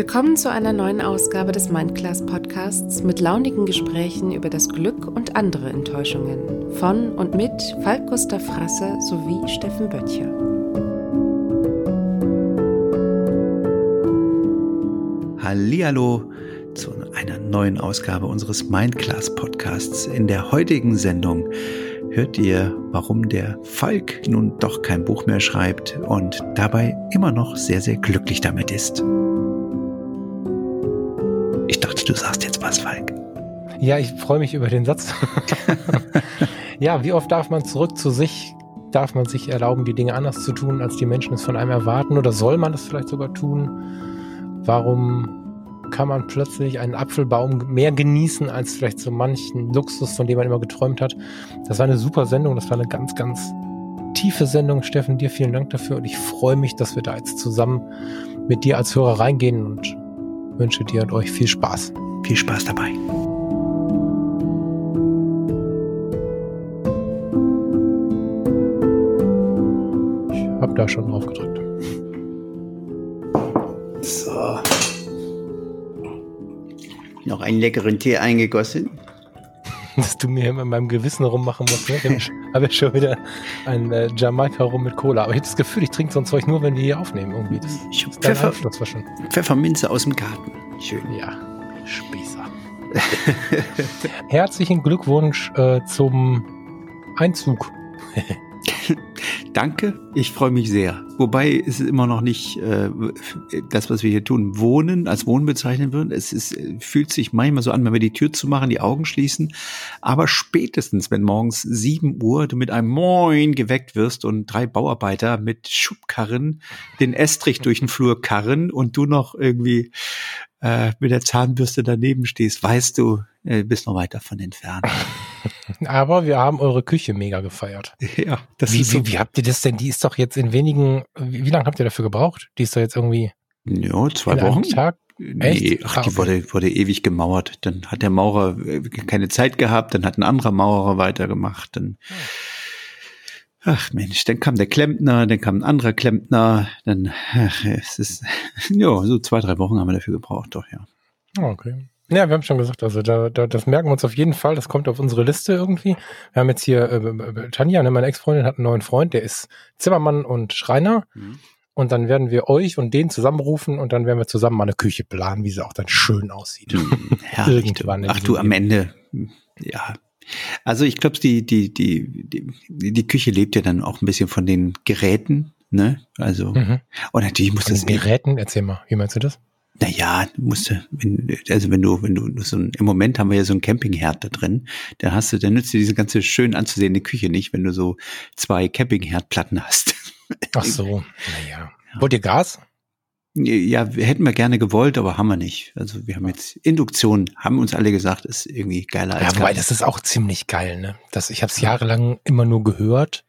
Willkommen zu einer neuen Ausgabe des Mindclass Podcasts mit launigen Gesprächen über das Glück und andere Enttäuschungen von und mit Falk Gustav Frasse sowie Steffen Böttcher. Hallihallo zu einer neuen Ausgabe unseres Mindclass Podcasts. In der heutigen Sendung hört ihr, warum der Falk nun doch kein Buch mehr schreibt und dabei immer noch sehr, sehr glücklich damit ist. Du sagst jetzt was, Falk. Ja, ich freue mich über den Satz. ja, wie oft darf man zurück zu sich? Darf man sich erlauben, die Dinge anders zu tun, als die Menschen es von einem erwarten? Oder soll man das vielleicht sogar tun? Warum kann man plötzlich einen Apfelbaum mehr genießen als vielleicht so manchen Luxus, von dem man immer geträumt hat? Das war eine super Sendung. Das war eine ganz, ganz tiefe Sendung. Steffen, dir vielen Dank dafür. Und ich freue mich, dass wir da jetzt zusammen mit dir als Hörer reingehen und wünsche dir und euch viel Spaß. Viel Spaß dabei. Ich habe da schon drauf gedrückt. So. Noch einen leckeren Tee eingegossen. Dass du mir immer in meinem Gewissen rummachen musst. Ne? Ich habe ja schon wieder ein äh, Jamaika rum mit Cola. Aber ich habe das Gefühl, ich trinke so ein Zeug nur, wenn wir hier aufnehmen. Irgendwie. Das, Ich hab ist dein Pfeffer. Pfefferminze aus dem Garten. Schön. Ja, Spießer. Herzlichen Glückwunsch äh, zum Einzug. Danke, ich freue mich sehr. Wobei ist es immer noch nicht äh, das, was wir hier tun, Wohnen als Wohnen bezeichnen würden. Es ist, fühlt sich manchmal so an, wenn wir die Tür zumachen, die Augen schließen. Aber spätestens, wenn morgens 7 Uhr du mit einem Moin geweckt wirst und drei Bauarbeiter mit Schubkarren den Estrich durch den Flur karren und du noch irgendwie äh, mit der Zahnbürste daneben stehst, weißt du, äh, bist noch weit davon entfernt. Aber wir haben eure Küche mega gefeiert. ja, das Wie, ist so. wie, wie habt ihr das denn? Die ist doch jetzt in wenigen. Wie, wie lange habt ihr dafür gebraucht? Die ist doch jetzt irgendwie Ja, zwei Wochen. Tag. Nee, Echt? ach, Ah, die okay. wurde, wurde ewig gemauert. Dann hat der Maurer äh, keine Zeit gehabt, dann hat ein anderer Maurer weitergemacht. Dann, ach Mensch, dann kam der Klempner, dann kam ein anderer Klempner, dann, ach, es ist, ja, so zwei, drei Wochen haben wir dafür gebraucht, doch, ja. Ah, Okay. Ja, wir haben schon gesagt, also da, da, das merken wir uns auf jeden Fall. Das kommt auf unsere Liste irgendwie. Wir haben jetzt hier äh, äh, Tanja, ne, meine Ex-Freundin, hat einen neuen Freund, der ist Zimmermann und Schreiner. Und dann werden wir euch und den zusammenrufen und dann werden wir zusammen mal eine Küche planen, wie sie auch dann schön aussieht. Hm. Du. Irgendwann Ach du, am Ende, ja. Also ich glaube, die, die, die, die, die Küche lebt ja dann auch ein bisschen von den Geräten, ne? Also, Mhm. und natürlich muss das den Geräten, erzähl mal, wie meinst du das? Naja, du musst, wenn, also wenn du, wenn du so ein, im Moment haben wir ja so einen Campingherd da drin, da hast du, dann nützt dir diese ganze schön anzusehende Küche nicht, wenn du so zwei Campingherdplatten hast. Ach so, naja. Wollt ihr Gas? Ja, wir hätten wir gerne gewollt, aber haben wir nicht. Also wir haben jetzt Induktion, haben uns alle gesagt, ist irgendwie geiler als Ja, wobei, das ist auch ziemlich geil, ne? Das, ich habe es jahrelang immer nur gehört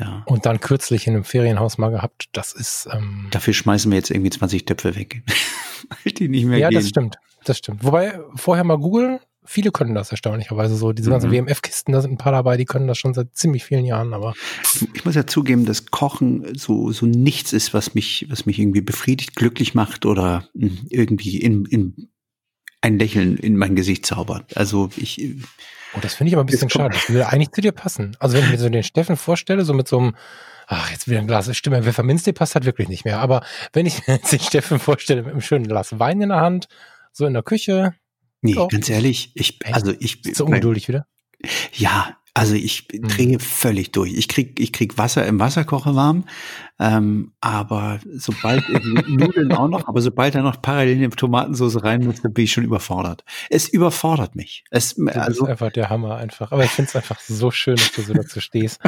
Ja. und dann kürzlich in einem Ferienhaus mal gehabt. Das ist, ähm, Dafür schmeißen wir jetzt irgendwie 20 Töpfe weg. Die nicht mehr ja, gehen. das stimmt. Das stimmt. Wobei, vorher mal googeln, viele können das erstaunlicherweise so. Diese ganzen Mhm. WMF-Kisten, da sind ein paar dabei, die können das schon seit ziemlich vielen Jahren, aber Ich muss ja zugeben, dass Kochen so, so nichts ist, was mich, was mich irgendwie befriedigt, glücklich macht oder mh, irgendwie in, in ein Lächeln in mein Gesicht zaubert. Also ich, oh, das finde ich aber ein bisschen Jetzt schade. Das würde eigentlich zu dir passen. Also wenn ich mir so den Steffen vorstelle, so mit so einem, ach, jetzt wieder ein Glas, stimmt, Pfefferminztee passt halt wirklich nicht mehr. Aber wenn ich mir jetzt den Steffen vorstelle mit einem schönen Glas Wein in der Hand, so in der Küche, nee, Doch. ganz ehrlich, ich, also ich, ist so ungeduldig wieder. ja, also ich Mhm. drehe völlig durch. Ich krieg, ich krieg Wasser im Wasserkocher warm, ähm, aber sobald Nudeln auch noch, aber sobald da noch parallel eine Tomatensauce rein muss, bin ich schon überfordert. Es überfordert mich. Es, Du also, bist einfach der Hammer einfach. Aber ich finde es einfach so schön, dass du so dazu stehst.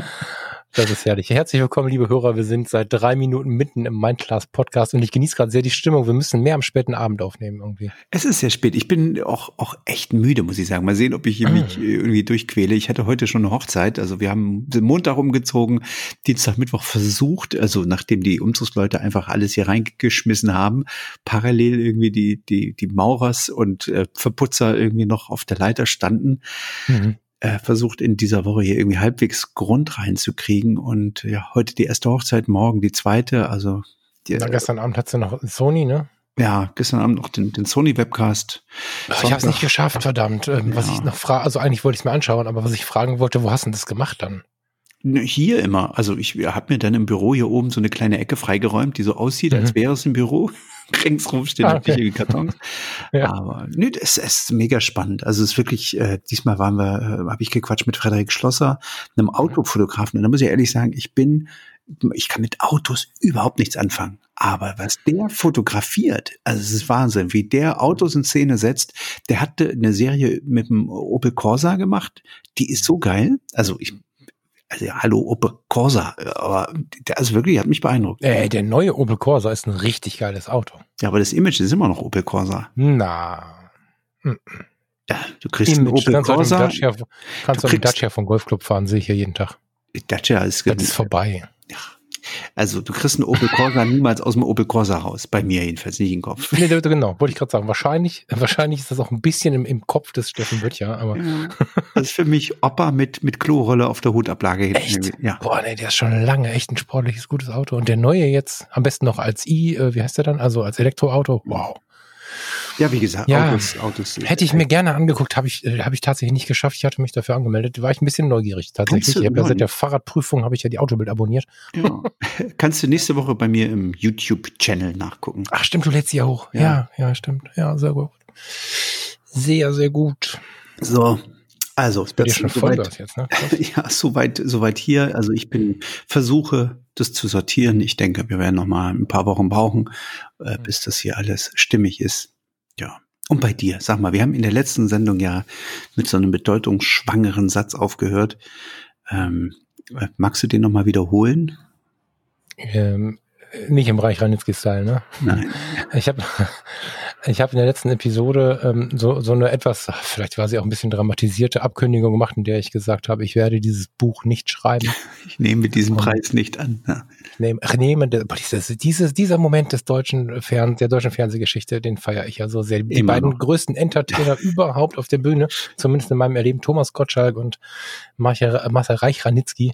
Das ist herrlich. Herzlich willkommen, liebe Hörer. Wir sind seit drei Minuten mitten im Mindclass Podcast und ich genieße gerade sehr die Stimmung. Wir müssen mehr am späten Abend aufnehmen irgendwie. Es ist sehr spät. Ich bin auch, auch echt müde, muss ich sagen. Mal sehen, ob ich hier mich äh, irgendwie durchquäle. Ich hatte heute schon eine Hochzeit. Also wir haben den Montag umgezogen, Dienstag, Mittwoch versucht, also nachdem die Umzugsleute einfach alles hier reingeschmissen haben, parallel irgendwie die, die, die Maurers und äh, Verputzer irgendwie noch auf der Leiter standen, Mhm. Äh, versucht in dieser Woche hier irgendwie halbwegs Grund reinzukriegen. Und ja, heute die erste Hochzeit, morgen die zweite. Also die, Na, gestern Abend hat sie noch Sony, ne? Ja, gestern Abend noch den, den Sony-Webcast. Ich habe es nicht geschafft, verdammt. Ähm, ja. Was ich noch frage, also eigentlich wollte ich es mir anschauen, aber was ich fragen wollte, wo hast du das gemacht dann? Hier immer. Also ich habe mir dann im Büro hier oben so eine kleine Ecke freigeräumt, die so aussieht, mhm. als wäre es ein Büro. Ringsrum stehen ah, okay. Kartons. ja. Aber nö, es ist mega spannend. Also es ist wirklich, äh, diesmal waren wir, äh, habe ich gequatscht mit Frederik Schlosser, einem Autofotografen. Und da muss ich ehrlich sagen, ich bin, ich kann mit Autos überhaupt nichts anfangen. Aber was der fotografiert, also es ist Wahnsinn, wie der Autos in Szene setzt. Der hatte eine Serie mit dem Opel Corsa gemacht, die ist so geil. Also ich also ja, hallo Opel Corsa, aber der ist wirklich, hat mich beeindruckt. Äh, der neue Opel Corsa ist ein richtig geiles Auto. Ja, aber das Image ist immer noch Opel Corsa. Na. Ja, du kriegst Image. einen Opel kannst Corsa. Dacia, kannst du einen Dacia vom Golfclub fahren, sehe ich hier jeden Tag. Dacia ist, das ist vorbei. Ja, also du kriegst einen Opel Corsa niemals aus dem Opel Corsa raus. Bei mir jedenfalls nicht im Kopf. Nee, genau, wollte ich gerade sagen. Wahrscheinlich, wahrscheinlich ist das auch ein bisschen im, im Kopf des Steffen Böttcher, aber. Ja, das ist für mich Opa mit, mit Klorolle auf der Hutablage hinten. Echt? Ja. Boah, nee, der ist schon lange echt ein sportliches, gutes Auto. Und der neue jetzt, am besten noch als i, äh, wie heißt der dann? Also als Elektroauto. Wow. Ja, wie gesagt, ja, Autos, Autos. Hätte ich mir gerne angeguckt, habe ich, äh, habe ich tatsächlich nicht geschafft. Ich hatte mich dafür angemeldet. War ich ein bisschen neugierig tatsächlich. Ich habe ja seit der Fahrradprüfung habe ich ja die Autobild abonniert. Ja. Kannst du nächste Woche bei mir im YouTube-Channel nachgucken. Ach stimmt, du lädst sie ja hoch. Ja. ja, ja, stimmt. Ja, sehr gut. Sehr, sehr gut. So, also, das ist schon soweit, jetzt, ne? ja, soweit, soweit hier. Also ich bin versuche, das zu sortieren. Ich denke, wir werden noch mal ein paar Wochen brauchen, äh, bis das hier alles stimmig ist. Ja. Und bei dir, sag mal, wir haben in der letzten Sendung ja mit so einem bedeutungsschwangeren Satz aufgehört. Ähm, magst du den nochmal wiederholen? Ähm, nicht im Bereich Ranitzky-Style, ne? Nein. Ich habe ich hab in der letzten Episode ähm, so, so eine etwas, vielleicht war sie auch ein bisschen dramatisierte Abkündigung gemacht, in der ich gesagt habe, ich werde dieses Buch nicht schreiben. Ich nehme diesen Preis nicht an. Ja. Ich nehme, nehme dieses, dieses, dieser Moment des deutschen Fern, der deutschen Fernsehgeschichte, den feiere ich ja so sehr. Die Immer beiden noch. größten Entertainer überhaupt auf der Bühne, zumindest in meinem Erleben, Thomas Gottschalk und Marcel Reich-Ranitzky.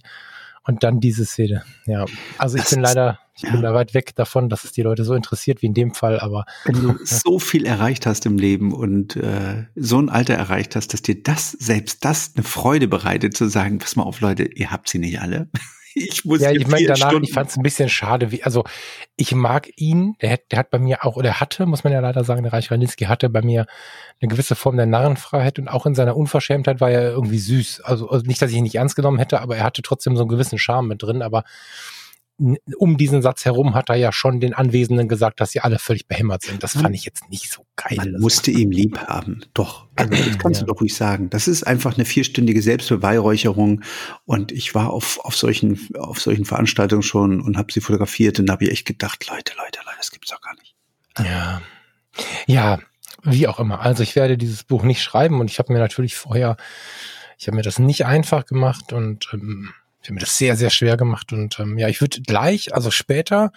Und dann diese Szene. Ja, also ich das bin leider, ich ja. bin da weit weg davon, dass es die Leute so interessiert wie in dem Fall, aber. Wenn du so viel erreicht hast im Leben und äh, so ein Alter erreicht hast, dass dir das, selbst das eine Freude bereitet, zu sagen, pass mal auf, Leute, ihr habt sie nicht alle. Ich muss ja, ich meine danach, Stunden. ich fand es ein bisschen schade, wie, also ich mag ihn, der, hat, der hat bei mir auch, oder hatte, muss man ja leider sagen, der Reich Ranitzky hatte bei mir eine gewisse Form der Narrenfreiheit und auch in seiner Unverschämtheit war er irgendwie süß. Also, also nicht, dass ich ihn nicht ernst genommen hätte, aber er hatte trotzdem so einen gewissen Charme mit drin, aber um diesen Satz herum hat er ja schon den Anwesenden gesagt, dass sie alle völlig behämmert sind. Das fand ich jetzt nicht so geil. Man musste ihm lieb haben. Doch. Also das kannst ja. du doch ruhig sagen. Das ist einfach eine vierstündige Selbstbeweihräucherung. Und ich war auf, auf solchen, auf solchen Veranstaltungen schon und habe sie fotografiert und habe ich echt gedacht, Leute, Leute, Leute, das gibt's doch gar nicht. Ja. Ja, wie auch immer. Also ich werde dieses Buch nicht schreiben und ich habe mir natürlich vorher, ich habe mir das nicht einfach gemacht und ähm, ich habe mir das sehr, sehr schwer gemacht und ähm, ja, ich würde gleich, also später,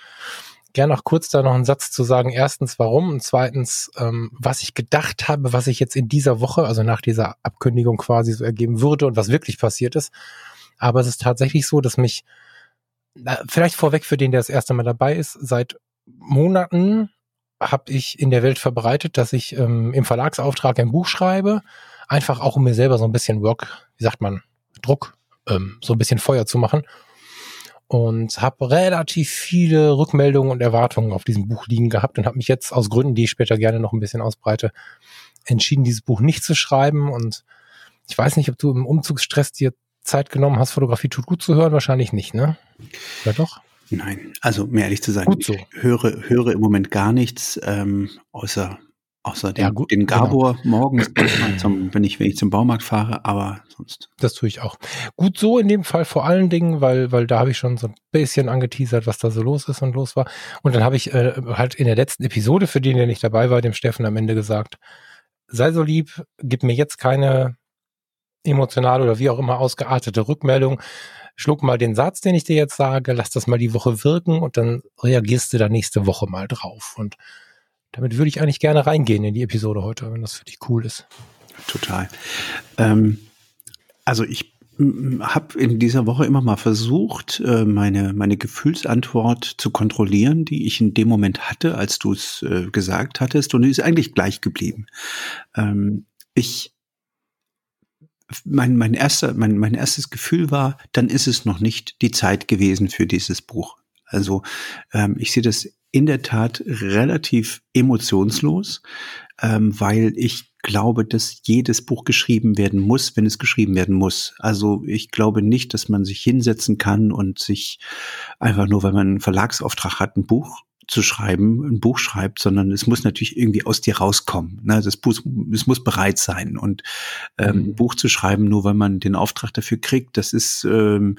gerne auch kurz da noch einen Satz zu sagen. Erstens, warum und zweitens, ähm, was ich gedacht habe, was ich jetzt in dieser Woche, also nach dieser Abkündigung quasi so ergeben würde und was wirklich passiert ist. Aber es ist tatsächlich so, dass mich, vielleicht vorweg für den, der das erste Mal dabei ist, seit Monaten habe ich in der Welt verbreitet, dass ich ähm, im Verlagsauftrag ein Buch schreibe, einfach auch um mir selber so ein bisschen Work, wie sagt man, Druck ähm, so ein bisschen Feuer zu machen. Und habe relativ viele Rückmeldungen und Erwartungen auf diesem Buch liegen gehabt und habe mich jetzt aus Gründen, die ich später gerne noch ein bisschen ausbreite, entschieden, dieses Buch nicht zu schreiben. Und ich weiß nicht, ob du im Umzugsstress dir Zeit genommen hast, Fotografie tut gut zu hören, wahrscheinlich nicht, ne? Ja doch? Nein, also mehr ehrlich zu sein, so. ich höre, höre im Moment gar nichts, ähm, außer Außer den, ja, gut, den Gabor genau. morgens, zum, wenn, ich, wenn ich zum Baumarkt fahre, aber sonst. Das tue ich auch. Gut so in dem Fall vor allen Dingen, weil, weil da habe ich schon so ein bisschen angeteasert, was da so los ist und los war. Und dann habe ich äh, halt in der letzten Episode, für den der nicht dabei war, dem Steffen am Ende gesagt, sei so lieb, gib mir jetzt keine emotionale oder wie auch immer ausgeartete Rückmeldung. Schluck mal den Satz, den ich dir jetzt sage, lass das mal die Woche wirken und dann reagierst du da nächste Woche mal drauf. Und damit würde ich eigentlich gerne reingehen in die Episode heute, wenn das für dich cool ist. Total. Ähm, also ich habe in dieser Woche immer mal versucht, äh, meine, meine Gefühlsantwort zu kontrollieren, die ich in dem Moment hatte, als du es äh, gesagt hattest, und die ist eigentlich gleich geblieben. Ähm, ich mein, mein, erster, mein, mein erstes Gefühl war, dann ist es noch nicht die Zeit gewesen für dieses Buch. Also ähm, ich sehe das in der Tat relativ emotionslos, ähm, weil ich glaube, dass jedes Buch geschrieben werden muss, wenn es geschrieben werden muss. Also ich glaube nicht, dass man sich hinsetzen kann und sich einfach nur, weil man einen Verlagsauftrag hat, ein Buch zu schreiben, ein Buch schreibt, sondern es muss natürlich irgendwie aus dir rauskommen. Ne? Das Buch, es muss bereit sein. Und ähm, mhm. ein Buch zu schreiben, nur weil man den Auftrag dafür kriegt, das ist, ähm,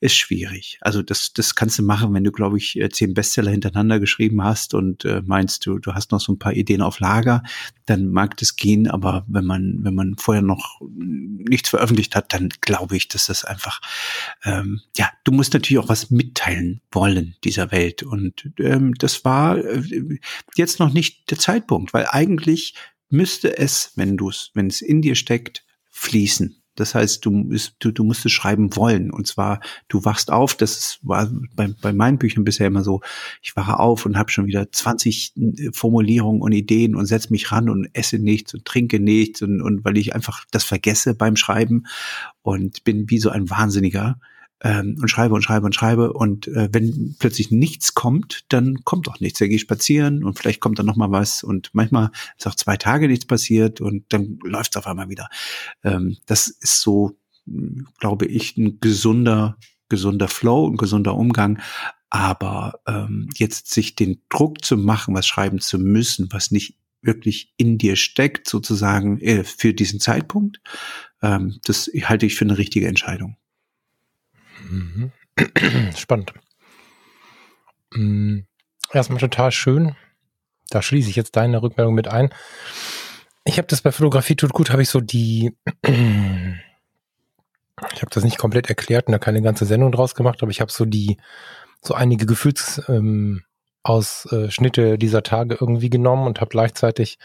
ist schwierig. Also das, das kannst du machen, wenn du, glaube ich, äh, zehn Bestseller hintereinander geschrieben hast und äh, meinst du, du hast noch so ein paar Ideen auf Lager, dann mag das gehen. Aber wenn man, wenn man vorher noch nichts veröffentlicht hat, dann glaube ich, dass das einfach, ähm, ja, du musst natürlich auch was mitteilen wollen dieser Welt. Und ähm, das war äh, jetzt noch nicht der Zeitpunkt, weil eigentlich müsste es, wenn du es, wenn es in dir steckt, fließen. Das heißt, du, du, du musst es schreiben wollen. Und zwar, du wachst auf, das war bei, bei meinen Büchern bisher immer so, ich wache auf und habe schon wieder 20 äh, Formulierungen und Ideen und setze mich ran und esse nichts und trinke nichts und, und weil ich einfach das vergesse beim Schreiben und bin wie so ein Wahnsinniger ähm, und schreibe und schreibe und schreibe und äh, wenn plötzlich nichts kommt, dann kommt auch nichts. Da gehe ich spazieren und vielleicht kommt dann noch mal was und manchmal ist auch zwei Tage nichts passiert und dann läuft es auf einmal wieder. Ähm, das ist so, glaube ich, ein gesunder, gesunder Flow, ein gesunder Umgang. Aber ähm, jetzt sich den Druck zu machen, was schreiben zu müssen, was nicht wirklich in dir steckt, sozusagen äh, für diesen Zeitpunkt, ähm, das halte ich für eine richtige Entscheidung. Mhm. Spannend. Mhm. Erstmal total schön. Da schließe ich jetzt deine Rückmeldung mit ein. Ich habe das bei Fotografie tut gut, habe ich so die, ich habe das nicht komplett erklärt und da keine ganze Sendung draus gemacht, aber ich habe so die, so einige Gefühlsausschnitte ähm, dieser Tage irgendwie genommen und habe gleichzeitig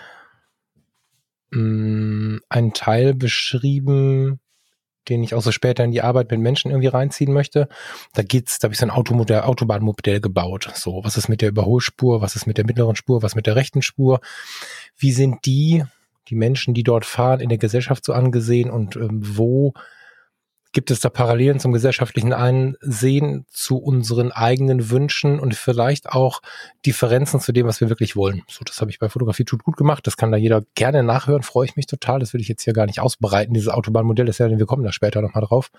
mh, mm, einen Teil beschrieben, den ich auch so später in die Arbeit mit Menschen irgendwie reinziehen möchte. Da geht's, da habe ich so ein Automodell, Autobahnmodell gebaut. So, was ist mit der Überholspur, was ist mit der mittleren Spur, was mit der rechten Spur? Wie sind die, die Menschen, die dort fahren, in der Gesellschaft so angesehen und ähm, wo Gibt es da Parallelen zum gesellschaftlichen Einsehen, zu unseren eigenen Wünschen und vielleicht auch Differenzen zu dem, was wir wirklich wollen? So, das habe ich bei Fotografie tut gut gemacht. Das kann da jeder gerne nachhören. Freue ich mich total. Das will ich jetzt hier gar nicht ausbreiten. Dieses Autobahnmodell ist ja, wir kommen da später nochmal drauf.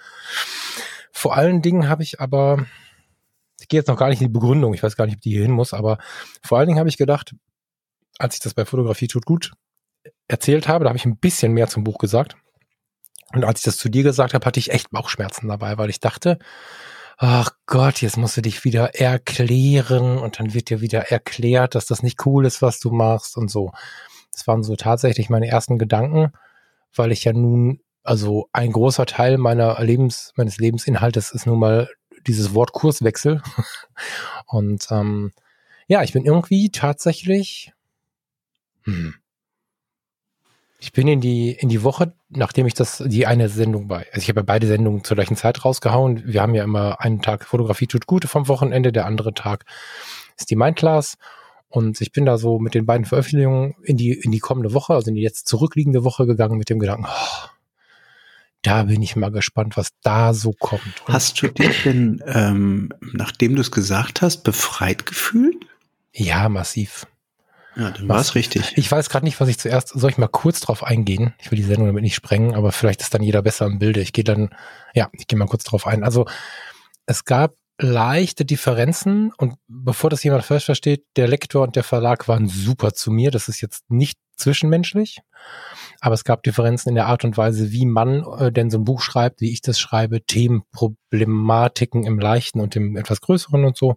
Vor allen Dingen habe ich aber, ich gehe jetzt noch gar nicht in die Begründung. Ich weiß gar nicht, ob die hier hin muss, aber vor allen Dingen habe ich gedacht, als ich das bei Fotografie tut gut erzählt habe, da habe ich ein bisschen mehr zum Buch gesagt und als ich das zu dir gesagt habe, hatte ich echt Bauchschmerzen dabei, weil ich dachte, ach Gott, jetzt musst du dich wieder erklären und dann wird dir wieder erklärt, dass das nicht cool ist, was du machst und so. Das waren so tatsächlich meine ersten Gedanken, weil ich ja nun, also ein großer Teil meiner Lebens, meines Lebensinhaltes ist nun mal dieses Wort Kurswechsel. und ähm, ja, ich bin irgendwie tatsächlich, hm, ich bin in die, in die Woche, nachdem ich das, die eine Sendung bei, also ich habe ja beide Sendungen zur gleichen Zeit rausgehauen. Wir haben ja immer einen Tag Fotografie tut Gute vom Wochenende, der andere Tag ist die Mindclass. Und ich bin da so mit den beiden Veröffentlichungen in die, in die kommende Woche, also in die jetzt zurückliegende Woche gegangen mit dem Gedanken, oh, da bin ich mal gespannt, was da so kommt. Und hast du dich denn, ähm, nachdem du es gesagt hast, befreit gefühlt? Ja, massiv. Ja, dann war es richtig. Ich weiß gerade nicht, was ich zuerst, soll ich mal kurz drauf eingehen? Ich will die Sendung damit nicht sprengen, aber vielleicht ist dann jeder besser im Bilde. Ich gehe dann, ja, ich gehe mal kurz drauf ein. Also es gab leichte Differenzen und bevor das jemand falsch versteht, der Lektor und der Verlag waren super zu mir. Das ist jetzt nicht zwischenmenschlich, aber es gab Differenzen in der Art und Weise, wie man äh, denn so ein Buch schreibt, wie ich das schreibe, Themen, Problematiken im Leichten und im etwas Größeren und so.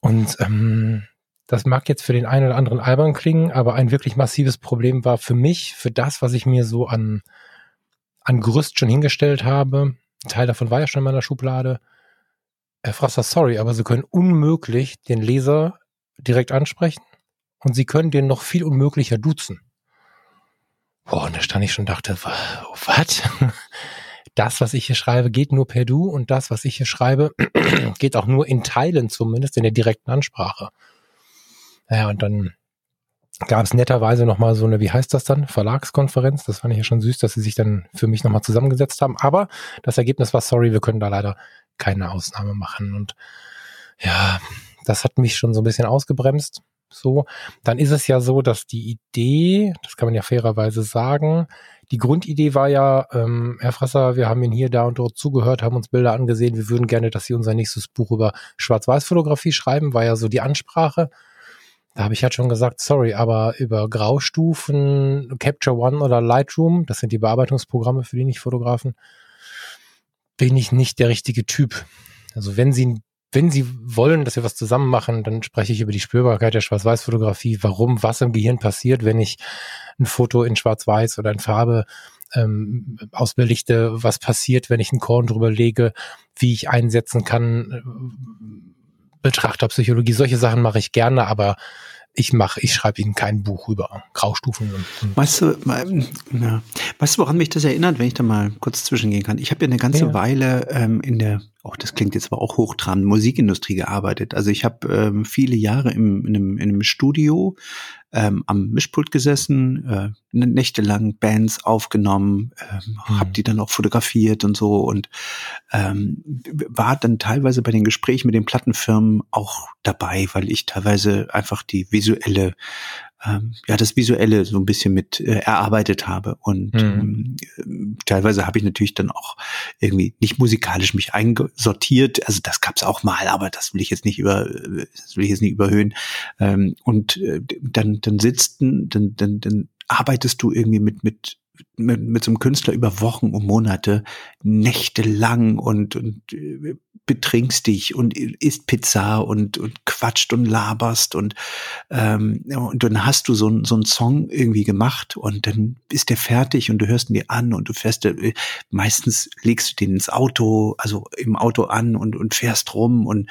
Und ähm, das mag jetzt für den einen oder anderen albern klingen, aber ein wirklich massives Problem war für mich, für das, was ich mir so an, an Gerüst schon hingestellt habe. Ein Teil davon war ja schon in meiner Schublade. Herr Frasser, sorry, aber Sie können unmöglich den Leser direkt ansprechen und Sie können den noch viel unmöglicher duzen. Boah, und da stand ich schon und dachte, was? das, was ich hier schreibe, geht nur per Du und das, was ich hier schreibe, geht auch nur in Teilen zumindest in der direkten Ansprache. Ja, und dann gab es netterweise nochmal so eine, wie heißt das dann, Verlagskonferenz. Das fand ich ja schon süß, dass sie sich dann für mich nochmal zusammengesetzt haben. Aber das Ergebnis war, sorry, wir können da leider keine Ausnahme machen. Und ja, das hat mich schon so ein bisschen ausgebremst. So, dann ist es ja so, dass die Idee, das kann man ja fairerweise sagen, die Grundidee war ja, ähm, Herr Frasser, wir haben Ihnen hier, da und dort zugehört, haben uns Bilder angesehen, wir würden gerne, dass Sie unser nächstes Buch über Schwarz-Weiß-Fotografie schreiben, war ja so die Ansprache. Da habe ich halt schon gesagt, sorry, aber über Graustufen, Capture One oder Lightroom, das sind die Bearbeitungsprogramme für die Nicht-Fotografen, bin ich nicht der richtige Typ. Also wenn Sie wenn Sie wollen, dass wir was zusammen machen, dann spreche ich über die Spürbarkeit der Schwarz-Weiß-Fotografie, warum, was im Gehirn passiert, wenn ich ein Foto in Schwarz-Weiß oder in Farbe ähm, ausbelichte, was passiert, wenn ich einen Korn drüber lege, wie ich einsetzen kann, Betrachterpsychologie, solche Sachen mache ich gerne, aber ich mache, ich schreibe Ihnen kein Buch über Graustufen. Und, weißt du, ja. weißt du, woran mich das erinnert, wenn ich da mal kurz zwischengehen kann? Ich habe ja eine ganze ja. Weile ähm, in der, oh, das klingt jetzt aber auch hochtrabend, Musikindustrie gearbeitet. Also ich habe ähm, viele Jahre im, in, einem, in einem Studio ähm, am Mischpult gesessen, äh, nächtelang Bands aufgenommen, ähm, mhm. habe die dann auch fotografiert und so und ähm, war dann teilweise bei den Gesprächen mit den Plattenfirmen auch dabei, weil ich teilweise einfach die visuelle ähm, ja das Visuelle so ein bisschen mit äh, erarbeitet habe. Und mhm. ähm, teilweise habe ich natürlich dann auch irgendwie nicht musikalisch mich eingesortiert, also das gab's auch mal, aber das will ich jetzt nicht über das will ich jetzt nicht überhöhen. Ähm, und äh, dann dann sitzt dann dann dann arbeitest du irgendwie mit mit mit, mit so einem Künstler über Wochen und Monate, nächtelang und, und äh, betrinkst dich und isst Pizza und, und quatscht und laberst und, ähm, und dann hast du so, so einen Song irgendwie gemacht und dann ist der fertig und du hörst ihn dir an und du fährst, äh, meistens legst du den ins Auto, also im Auto an und, und fährst rum und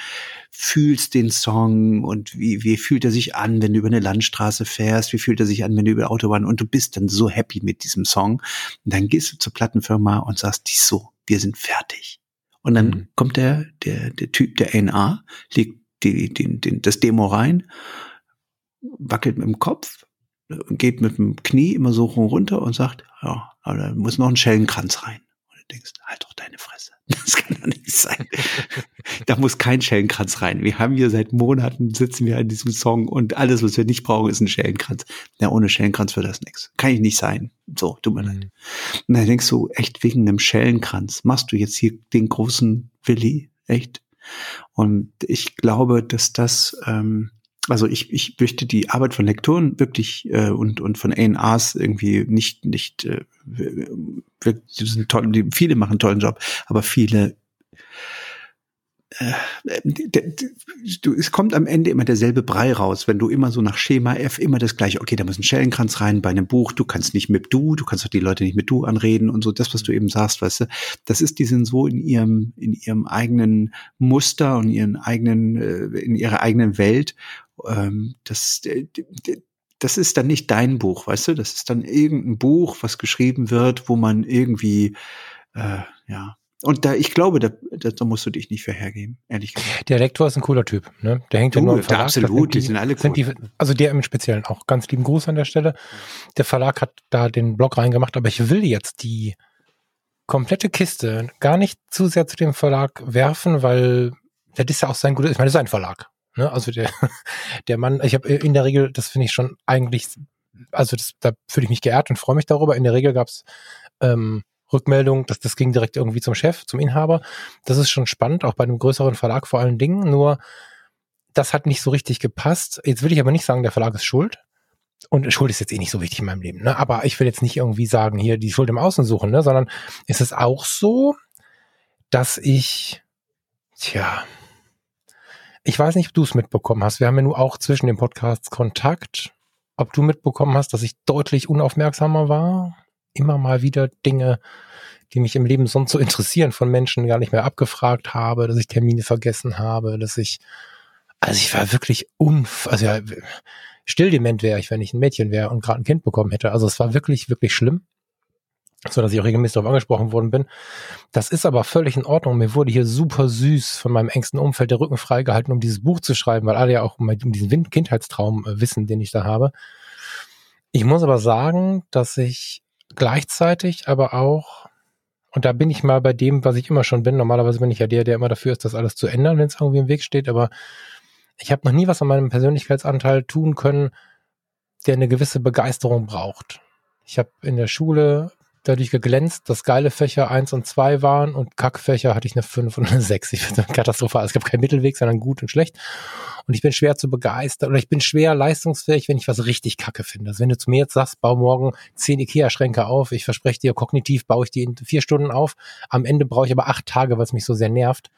fühlst den Song und wie, wie fühlt er sich an, wenn du über eine Landstraße fährst, wie fühlt er sich an, wenn du über Autobahn und du bist dann so happy mit diesem Song. Und dann gehst du zur Plattenfirma und sagst, die so, wir sind fertig. Und dann mhm. kommt der, der, der Typ der NA, legt die, den, den, das Demo rein, wackelt mit dem Kopf, geht mit dem Knie immer so runter und sagt, ja, aber da muss noch ein Schellenkranz rein. Denkst, halt doch deine Fresse. Das kann doch nicht sein. da muss kein Schellenkranz rein. Wir haben hier seit Monaten sitzen wir an diesem Song und alles, was wir nicht brauchen, ist ein Schellenkranz. Ja, ohne Schellenkranz wird das nichts. Kann ich nicht sein. So, tut mir mhm. leid. Und dann denkst du, echt wegen einem Schellenkranz machst du jetzt hier den großen Willi? Echt? Und ich glaube, dass das, ähm, also ich, ich möchte die Arbeit von Lektoren wirklich äh, und, und von A&Rs irgendwie nicht, nicht äh, wir, die sind toll, die, viele machen einen tollen Job, aber viele äh, du, es kommt am Ende immer derselbe Brei raus, wenn du immer so nach Schema F immer das gleiche, okay, da muss ein Schellenkranz rein bei einem Buch, du kannst nicht mit du, du kannst doch die Leute nicht mit du anreden und so, das, was du eben sagst, weißt du, das ist, die sind so in ihrem, in ihrem eigenen Muster und ihren eigenen, äh, in ihrer eigenen Welt, ähm, das, das ist dann nicht dein Buch, weißt du, das ist dann irgendein Buch, was geschrieben wird, wo man irgendwie, äh, ja, und da, ich glaube, da, da musst du dich nicht für hergeben, ehrlich gesagt. Der Lektor ist ein cooler Typ, ne? Der hängt ja nur im Verlag. Absolut, die, die, sind alle cool. Sind die, also der im Speziellen auch. Ganz lieben Gruß an der Stelle. Der Verlag hat da den Blog reingemacht, aber ich will jetzt die komplette Kiste gar nicht zu sehr zu dem Verlag werfen, weil das ist ja auch sein gutes, ich meine, das ist ein Verlag. Ne? Also der, der Mann, ich habe in der Regel, das finde ich schon eigentlich, also das, da fühle ich mich geehrt und freue mich darüber. In der Regel gab es ähm, Rückmeldung, dass das ging direkt irgendwie zum Chef, zum Inhaber. Das ist schon spannend, auch bei einem größeren Verlag vor allen Dingen. Nur das hat nicht so richtig gepasst. Jetzt will ich aber nicht sagen, der Verlag ist schuld. Und Schuld ist jetzt eh nicht so wichtig in meinem Leben. Ne? Aber ich will jetzt nicht irgendwie sagen, hier die Schuld im Außen suchen, ne? sondern ist es auch so, dass ich, tja, ich weiß nicht, ob du es mitbekommen hast. Wir haben ja nur auch zwischen den Podcasts Kontakt. Ob du mitbekommen hast, dass ich deutlich unaufmerksamer war? immer mal wieder Dinge, die mich im Leben sonst so interessieren, von Menschen gar nicht mehr abgefragt habe, dass ich Termine vergessen habe, dass ich, also ich war wirklich unf, also ja, stilldement wäre ich, wenn ich ein Mädchen wäre und gerade ein Kind bekommen hätte. Also es war wirklich, wirklich schlimm. So dass ich auch regelmäßig darauf angesprochen worden bin. Das ist aber völlig in Ordnung. Mir wurde hier super süß von meinem engsten Umfeld der Rücken freigehalten, um dieses Buch zu schreiben, weil alle ja auch um diesen Kindheitstraum äh, wissen, den ich da habe. Ich muss aber sagen, dass ich gleichzeitig aber auch, und da bin ich mal bei dem, was ich immer schon bin. Normalerweise bin ich ja der, der immer dafür ist, das alles zu ändern, wenn es irgendwie im Weg steht. Aber ich habe noch nie was an meinem Persönlichkeitsanteil tun können, der eine gewisse Begeisterung braucht. Ich habe in der Schule dadurch geglänzt, dass geile Fächer eins und zwei waren und Kackfächer hatte ich eine fünf und eine sechs. Ich finde katastrophal. Es gab keinen Mittelweg, sondern gut und schlecht. Und ich bin schwer zu begeistern oder ich bin schwer leistungsfähig, wenn ich was richtig kacke finde. Also wenn du zu mir jetzt sagst, bau morgen zehn Ikea-Schränke auf, ich verspreche dir, kognitiv baue ich die in vier Stunden auf. Am Ende brauche ich aber acht Tage, weil es mich so sehr nervt.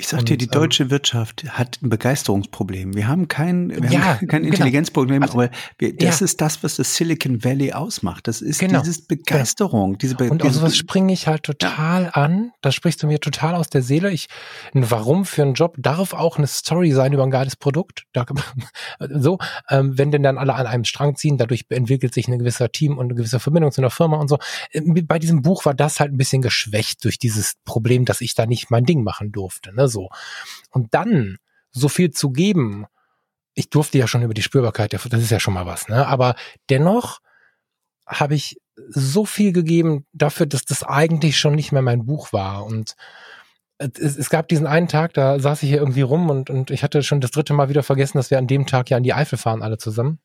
Ich sag dir, die ähm, deutsche ähm, Wirtschaft hat ein Begeisterungsproblem. Wir haben kein, wir ja, haben kein genau. Intelligenzproblem, genau. aber wir, das ja. ist das, was das Silicon Valley ausmacht. Das ist genau. dieses Begeisterung. Diese Be Und auf sowas springe ich halt total ja. an. Da sprichst du mir total aus der Seele. Ich, ein Warum für einen Job darf auch eine Story sein über ein geiles Produkt. Da, so, ähm, wenn denn dann alle an einem Strang ziehen, dadurch entwickelt sich ein gewisser Team und eine gewisse Verbindung zu einer Firma und so. Ähm, bei diesem Buch war das halt ein bisschen geschwächt durch dieses Problem, dass ich da nicht mein Ding machen durfte. Ne? So. Und dann so viel zu geben, ich durfte ja schon über die Spürbarkeit, das ist ja schon mal was, ne? Aber dennoch habe ich so viel gegeben dafür, dass das eigentlich schon nicht mehr mein Buch war. Und es, es, gab diesen einen Tag, da saß ich hier irgendwie rum und, und ich hatte schon das dritte Mal wieder vergessen, dass wir an dem Tag ja an die Eifel fahren, alle zusammen.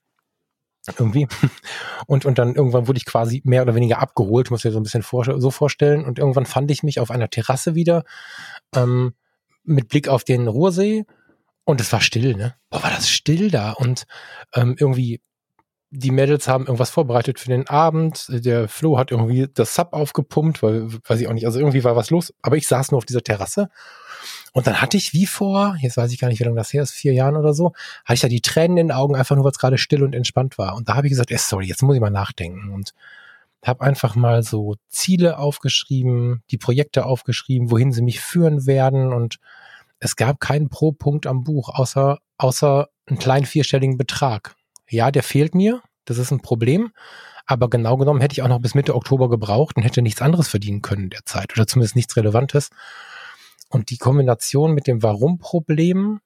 Irgendwie. Und, und dann irgendwann wurde ich quasi mehr oder weniger abgeholt, muss ich mir so ein bisschen vor, so vorstellen. Und irgendwann fand ich mich auf einer Terrasse wieder. Ähm, mit Blick auf den Ruhrsee und es war still, ne? Boah, war das still da und ähm, irgendwie die Mädels haben irgendwas vorbereitet für den Abend. Der Flo hat irgendwie das Sub aufgepumpt, weil, weiß ich auch nicht, also irgendwie war was los. Aber ich saß nur auf dieser Terrasse. Und dann hatte ich wie vor, jetzt weiß ich gar nicht, wie lange das her ist, vier Jahren oder so, hatte ich da die Tränen in den Augen, einfach nur, weil es gerade still und entspannt war. Und da habe ich gesagt, ey, sorry, jetzt muss ich mal nachdenken. Und habe einfach mal so Ziele aufgeschrieben, die Projekte aufgeschrieben, wohin sie mich führen werden und es gab keinen Pro-Punkt am Buch, außer, außer einen kleinen vierstelligen Betrag. Ja, der fehlt mir, das ist ein Problem, aber genau genommen hätte ich auch noch bis Mitte Oktober gebraucht und hätte nichts anderes verdienen können in der Zeit oder zumindest nichts Relevantes. Und die Kombination mit dem Warum-Problem,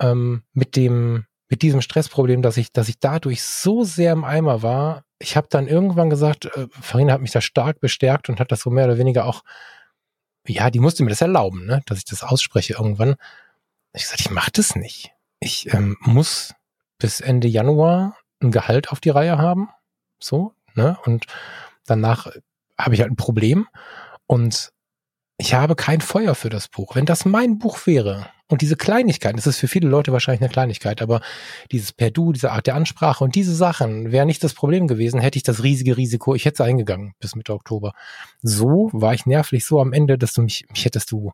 ähm, mit dem, mit diesem Stressproblem, dass ich, dass ich dadurch so sehr im Eimer war, ich habe dann irgendwann gesagt, äh, Farina hat mich da stark bestärkt und hat das so mehr oder weniger auch, ja, die musste mir das erlauben, ne, dass ich das ausspreche irgendwann. Ich gesagt, ich mache das nicht. Ich ähm, muss bis Ende Januar ein Gehalt auf die Reihe haben, so, ne, und danach habe ich halt ein Problem und ich habe kein Feuer für das Buch. Wenn das mein Buch wäre und diese Kleinigkeiten, das ist für viele Leute wahrscheinlich eine Kleinigkeit, aber dieses per Du, diese Art der Ansprache und diese Sachen wäre nicht das Problem gewesen, hätte ich das riesige Risiko, ich hätte es eingegangen bis Mitte Oktober. So war ich nervlich so am Ende, dass du mich, mich hättest du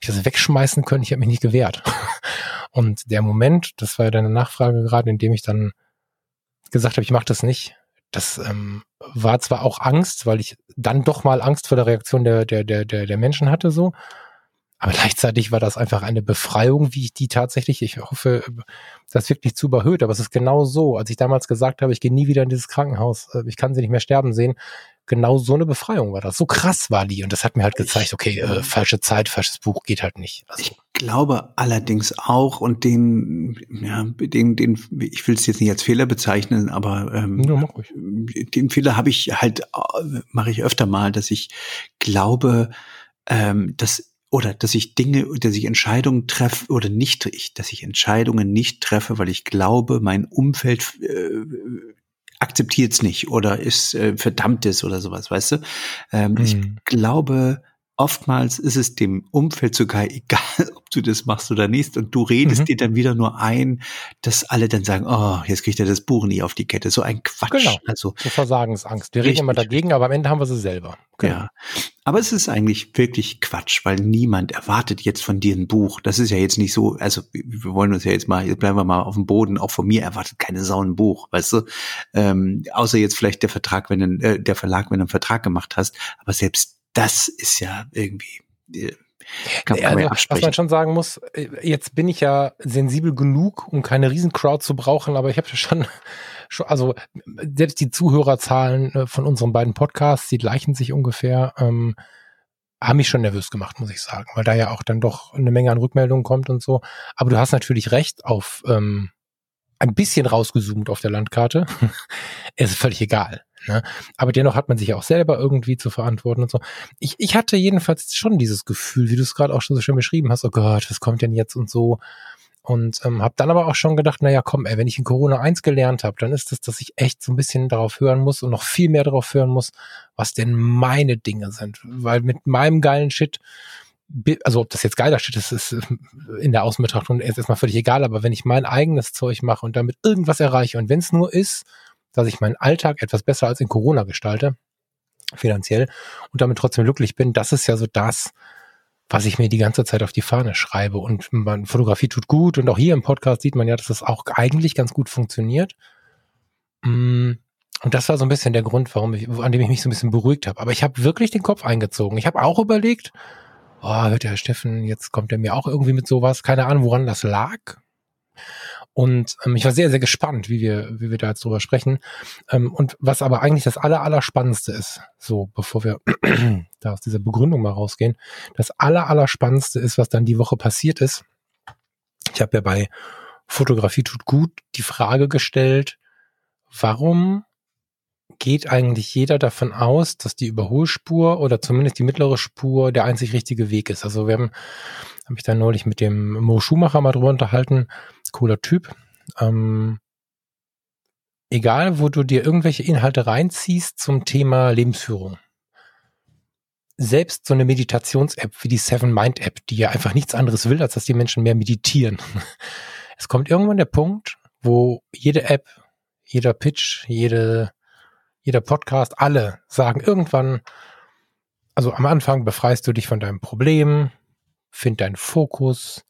mich das wegschmeißen können, ich habe mich nicht gewehrt. Und der Moment, das war ja deine Nachfrage gerade, in dem ich dann gesagt habe, ich mache das nicht, das ähm, war zwar auch Angst, weil ich dann doch mal Angst vor der Reaktion der, der, der, der, der Menschen hatte, so. Aber gleichzeitig war das einfach eine Befreiung, wie ich die tatsächlich, ich hoffe, das wirkt nicht zu überhöht, aber es ist genau so. Als ich damals gesagt habe, ich gehe nie wieder in dieses Krankenhaus, äh, ich kann sie nicht mehr sterben sehen, genau so eine Befreiung war das. So krass war die. Und das hat mir halt gezeigt, okay, äh, falsche Zeit, falsches Buch geht halt nicht. Also, ich glaube allerdings auch, und den, ja, den, den, ich will es jetzt nicht als Fehler bezeichnen, aber ähm, ja, den Fehler habe ich halt, äh, mache ich öfter mal, dass ich glaube, ähm, dass oder dass ich Dinge, dass ich Entscheidungen treffe oder nicht, dass ich Entscheidungen nicht treffe, weil ich glaube, mein Umfeld äh, akzeptiert es nicht oder ist äh, verdammtes oder sowas, weißt du? Ähm, mhm. Ich glaube, oftmals ist es dem Umfeld sogar egal, ob du das machst oder nicht. Und du redest mhm. dir dann wieder nur ein, dass alle dann sagen, oh, jetzt kriegt er das Buch nie auf die Kette. So ein Quatsch. Genau. Also, so Versagensangst. Wir richtig. reden immer dagegen, aber am Ende haben wir sie selber. Genau. Ja. Aber es ist eigentlich wirklich Quatsch, weil niemand erwartet jetzt von dir ein Buch. Das ist ja jetzt nicht so, also wir wollen uns ja jetzt mal, jetzt bleiben wir mal auf dem Boden. Auch von mir erwartet keine Sau ein Buch, weißt du? Ähm, außer jetzt vielleicht der Vertrag, wenn du, äh, der Verlag, wenn du einen Vertrag gemacht hast. Aber selbst das ist ja irgendwie. Äh, kann man ja, also, was man schon sagen muss, äh, jetzt bin ich ja sensibel genug, um keine Riesencrowd zu brauchen, aber ich habe schon also selbst die Zuhörerzahlen äh, von unseren beiden Podcasts, die gleichen sich ungefähr, ähm, haben mich schon nervös gemacht, muss ich sagen, weil da ja auch dann doch eine Menge an Rückmeldungen kommt und so. Aber du hast natürlich recht auf ähm, ein bisschen rausgezoomt auf der Landkarte. es ist völlig egal. Ne? Aber dennoch hat man sich auch selber irgendwie zu verantworten und so. Ich, ich hatte jedenfalls schon dieses Gefühl, wie du es gerade auch schon so schön beschrieben hast, oh Gott, was kommt denn jetzt und so. Und ähm, habe dann aber auch schon gedacht, naja, komm, ey, wenn ich in Corona eins gelernt habe, dann ist es, dass ich echt so ein bisschen darauf hören muss und noch viel mehr darauf hören muss, was denn meine Dinge sind. Weil mit meinem geilen Shit, also ob das jetzt geiler Shit ist, ist in der Außenbetrachtung erstmal völlig egal, aber wenn ich mein eigenes Zeug mache und damit irgendwas erreiche und wenn es nur ist, dass ich meinen Alltag etwas besser als in Corona gestalte, finanziell, und damit trotzdem glücklich bin, das ist ja so das, was ich mir die ganze Zeit auf die Fahne schreibe. Und man, Fotografie tut gut. Und auch hier im Podcast sieht man ja, dass das auch eigentlich ganz gut funktioniert. Mm, und das war so ein bisschen der Grund, warum ich, an dem ich mich so ein bisschen beruhigt habe. Aber ich habe wirklich den Kopf eingezogen. Ich habe auch überlegt, oh, hört der Herr Steffen, jetzt kommt er mir auch irgendwie mit sowas. Keine Ahnung, woran das lag. Und ähm, ich war sehr, sehr gespannt, wie wir, wie wir da jetzt drüber sprechen. Ähm, und was aber eigentlich das Aller, Allerspannendste ist, so bevor wir da aus dieser Begründung mal rausgehen, das Aller, Allerspannendste ist, was dann die Woche passiert ist. Ich habe ja bei Fotografie tut gut die Frage gestellt, warum geht eigentlich jeder davon aus, dass die Überholspur oder zumindest die mittlere Spur der einzig richtige Weg ist. Also wir haben, habe ich dann neulich mit dem Mo Schumacher mal drüber unterhalten, cooler Typ. Ähm, egal, wo du dir irgendwelche Inhalte reinziehst zum Thema Lebensführung. Selbst so eine Meditations-App wie die Seven Mind App, die ja einfach nichts anderes will, als dass die Menschen mehr meditieren. Es kommt irgendwann der Punkt, wo jede App, jeder Pitch, jede jeder Podcast, alle sagen irgendwann, also am Anfang befreist du dich von deinem Problem, find deinen Fokus,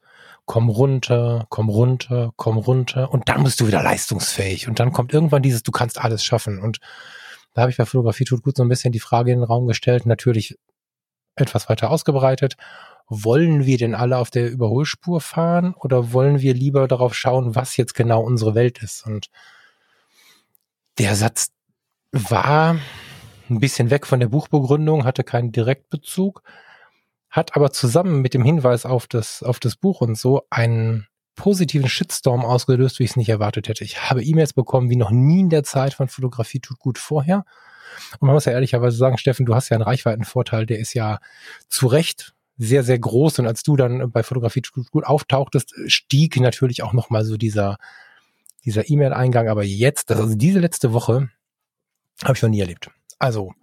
komm runter, komm runter, komm runter und dann bist du wieder leistungsfähig und dann kommt irgendwann dieses, du kannst alles schaffen und da habe ich bei Fotografie tut gut so ein bisschen die Frage in den Raum gestellt, natürlich etwas weiter ausgebreitet. Wollen wir denn alle auf der Überholspur fahren oder wollen wir lieber darauf schauen, was jetzt genau unsere Welt ist? Und der Satz, war ein bisschen weg von der Buchbegründung, hatte keinen Direktbezug, hat aber zusammen mit dem Hinweis auf das, auf das Buch und so einen positiven Shitstorm ausgelöst, wie ich es nicht erwartet hätte. Ich habe E-Mails bekommen wie noch nie in der Zeit von Fotografie tut gut vorher. Und man muss ja ehrlicherweise sagen, Steffen, du hast ja einen Reichweitenvorteil, der ist ja zu Recht sehr, sehr groß. Und als du dann bei Fotografie tut gut auftauchtest, stieg natürlich auch nochmal so dieser, dieser E-Mail-Eingang. Aber jetzt, also diese letzte Woche, habe ich noch nie erlebt. Also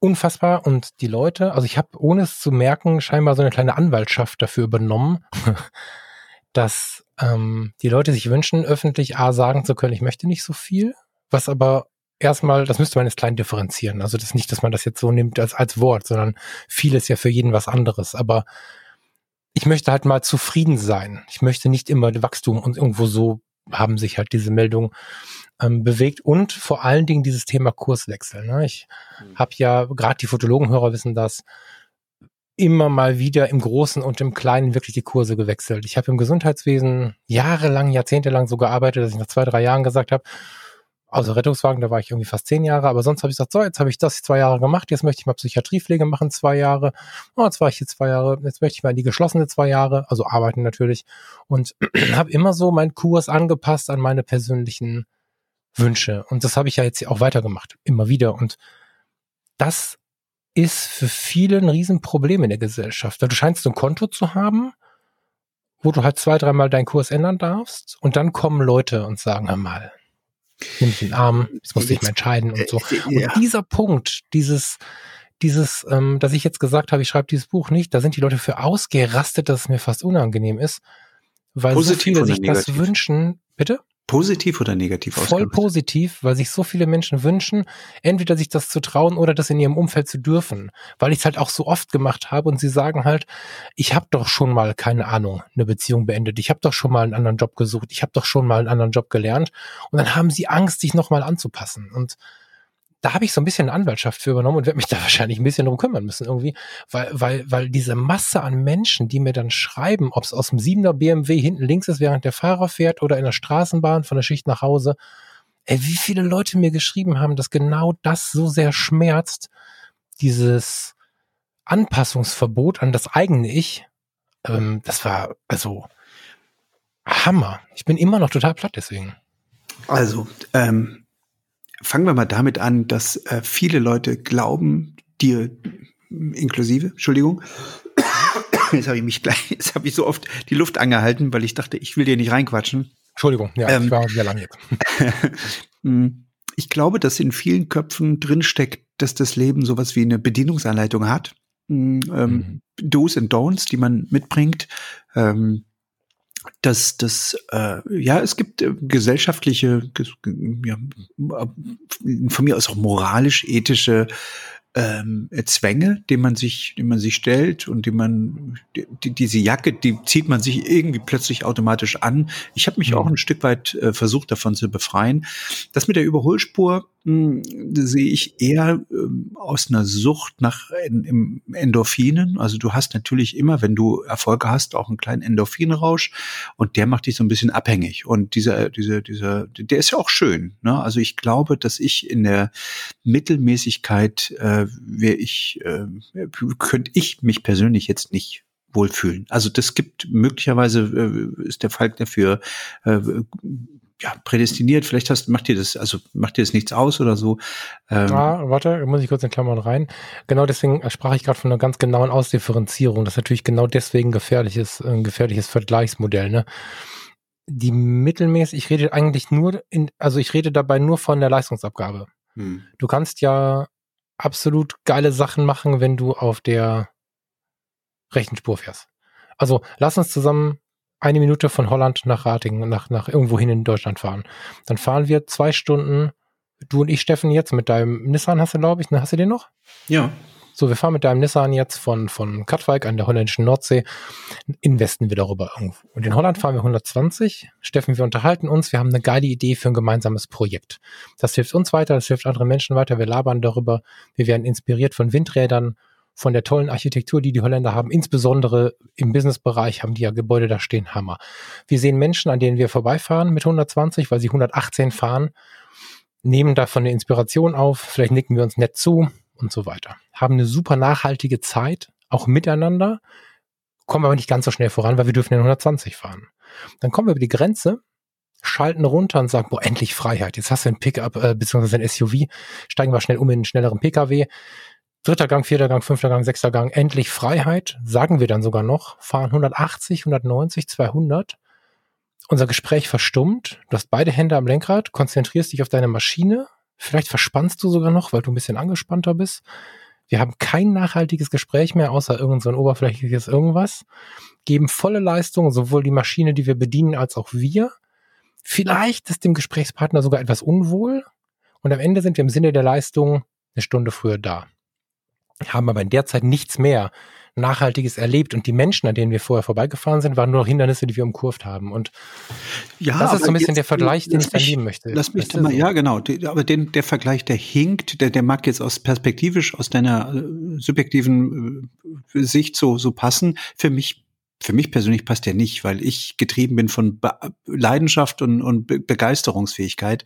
unfassbar und die Leute, also ich habe ohne es zu merken scheinbar so eine kleine Anwaltschaft dafür übernommen, dass ähm, die Leute sich wünschen, öffentlich A sagen zu können, ich möchte nicht so viel, was aber erstmal, das müsste man jetzt klein differenzieren. Also das nicht, dass man das jetzt so nimmt als, als Wort, sondern viel ist ja für jeden was anderes. Aber ich möchte halt mal zufrieden sein. Ich möchte nicht immer Wachstum und irgendwo so haben sich halt diese Meldungen ähm, bewegt und vor allen Dingen dieses Thema Kurswechsel. Ne? Ich mhm. habe ja, gerade die Fotologenhörer wissen das, immer mal wieder im Großen und im Kleinen wirklich die Kurse gewechselt. Ich habe im Gesundheitswesen jahrelang, jahrzehntelang so gearbeitet, dass ich nach zwei, drei Jahren gesagt habe, außer Rettungswagen, da war ich irgendwie fast zehn Jahre, aber sonst habe ich gesagt, so, jetzt habe ich das zwei Jahre gemacht, jetzt möchte ich mal Psychiatriepflege machen, zwei Jahre. Oh, jetzt war ich hier zwei Jahre, jetzt möchte ich mal in die geschlossene zwei Jahre, also arbeiten natürlich. Und habe immer so meinen Kurs angepasst an meine persönlichen Wünsche. Und das habe ich ja jetzt auch weitergemacht, immer wieder. Und das ist für viele ein Riesenproblem in der Gesellschaft. Du scheinst ein Konto zu haben, wo du halt zwei, dreimal deinen Kurs ändern darfst und dann kommen Leute und sagen, hör mal, nimm den Arm, jetzt musst du dich mal entscheiden und so. Äh, äh, und dieser Punkt, dieses, dieses, ähm, dass ich jetzt gesagt habe, ich schreibe dieses Buch nicht, da sind die Leute für ausgerastet, dass es mir fast unangenehm ist, weil Positiv so viele sich negativ? das wünschen. Bitte? Positiv oder negativ Voll positiv, weil sich so viele Menschen wünschen, entweder sich das zu trauen oder das in ihrem Umfeld zu dürfen. Weil ich es halt auch so oft gemacht habe und sie sagen halt, ich habe doch schon mal, keine Ahnung, eine Beziehung beendet, ich habe doch schon mal einen anderen Job gesucht, ich habe doch schon mal einen anderen Job gelernt. Und dann haben sie Angst, sich nochmal anzupassen. Und da habe ich so ein bisschen Anwaltschaft für übernommen und werde mich da wahrscheinlich ein bisschen drum kümmern müssen irgendwie, weil, weil, weil diese Masse an Menschen, die mir dann schreiben, ob es aus dem 7er BMW hinten links ist, während der Fahrer fährt oder in der Straßenbahn von der Schicht nach Hause, Ey, wie viele Leute mir geschrieben haben, dass genau das so sehr schmerzt, dieses Anpassungsverbot an das eigene Ich. Ähm, das war also Hammer. Ich bin immer noch total platt deswegen. Also, ähm, fangen wir mal damit an, dass äh, viele Leute glauben, dir inklusive, Entschuldigung, jetzt habe ich mich gleich, jetzt habe ich so oft die Luft angehalten, weil ich dachte, ich will dir nicht reinquatschen. Entschuldigung, ja, ähm, ich war sehr lange jetzt. Hm, ich glaube, dass in vielen Köpfen drinsteckt, dass das Leben sowas wie eine Bedienungsanleitung hat. Hm, ähm, mhm. Do's and Don'ts, die man mitbringt. Ähm, dass das äh, ja es gibt äh, gesellschaftliche ja, von mir aus auch moralisch ethische ähm, Zwänge, die man sich, die man sich stellt und die man, die, diese Jacke, die zieht man sich irgendwie plötzlich automatisch an. Ich habe mich mhm. auch ein Stück weit äh, versucht, davon zu befreien. Das mit der Überholspur hm, sehe ich eher ähm, aus einer Sucht nach in, Endorphinen. Also du hast natürlich immer, wenn du Erfolge hast, auch einen kleinen Endorphinrausch und der macht dich so ein bisschen abhängig. Und dieser, dieser, dieser, der ist ja auch schön. Ne? Also ich glaube, dass ich in der Mittelmäßigkeit äh, wäre ich, äh, könnte ich mich persönlich jetzt nicht wohlfühlen. Also das gibt möglicherweise äh, ist der Fall dafür äh, ja, prädestiniert. Vielleicht hast, macht dir das, also macht dir das nichts aus oder so. Ähm, ah, warte, muss ich kurz in Klammern rein. Genau deswegen sprach ich gerade von einer ganz genauen Ausdifferenzierung. Das natürlich genau deswegen gefährlich ist, ein gefährliches Vergleichsmodell, ne? Die mittelmäßig, ich rede eigentlich nur in, also ich rede dabei nur von der Leistungsabgabe. Hm. Du kannst ja absolut geile Sachen machen, wenn du auf der rechten Spur fährst. Also lass uns zusammen eine Minute von Holland nach Ratingen, nach, nach irgendwo hin in Deutschland fahren. Dann fahren wir zwei Stunden, du und ich, Steffen, jetzt mit deinem Nissan hast du, glaube ich, ne? Hast du den noch? Ja. So, wir fahren mit deinem Nissan jetzt von, von Katwijk an der holländischen Nordsee in Westen wieder rüber irgendwo. Und in Holland fahren wir 120. Steffen, wir unterhalten uns. Wir haben eine geile Idee für ein gemeinsames Projekt. Das hilft uns weiter, das hilft anderen Menschen weiter. Wir labern darüber. Wir werden inspiriert von Windrädern von der tollen Architektur, die die Holländer haben, insbesondere im Businessbereich haben die ja Gebäude da stehen, Hammer. Wir sehen Menschen, an denen wir vorbeifahren mit 120, weil sie 118 fahren, nehmen davon eine Inspiration auf, vielleicht nicken wir uns nett zu und so weiter. Haben eine super nachhaltige Zeit, auch miteinander, kommen aber nicht ganz so schnell voran, weil wir dürfen in 120 fahren. Dann kommen wir über die Grenze, schalten runter und sagen, boah, endlich Freiheit. Jetzt hast du ein Pickup äh, bzw. ein SUV, steigen wir schnell um in einen schnelleren Pkw dritter Gang, vierter Gang, fünfter Gang, sechster Gang, endlich Freiheit, sagen wir dann sogar noch, fahren 180, 190, 200. Unser Gespräch verstummt, du hast beide Hände am Lenkrad, konzentrierst dich auf deine Maschine, vielleicht verspannst du sogar noch, weil du ein bisschen angespannter bist. Wir haben kein nachhaltiges Gespräch mehr, außer irgend so ein oberflächliches irgendwas, geben volle Leistung, sowohl die Maschine, die wir bedienen, als auch wir. Vielleicht ist dem Gesprächspartner sogar etwas unwohl und am Ende sind wir im Sinne der Leistung eine Stunde früher da haben aber in der Zeit nichts mehr Nachhaltiges erlebt und die Menschen, an denen wir vorher vorbeigefahren sind, waren nur noch Hindernisse, die wir umkurvt haben. Und ja, das ist so ein bisschen der Vergleich, den ich nehmen möchte. Lass mich mal, so. ja genau, aber den, der Vergleich, der hinkt, der, der mag jetzt aus perspektivisch, aus deiner äh, subjektiven äh, Sicht so, so passen. Für mich für mich persönlich passt der nicht, weil ich getrieben bin von Be Leidenschaft und, und Be Begeisterungsfähigkeit.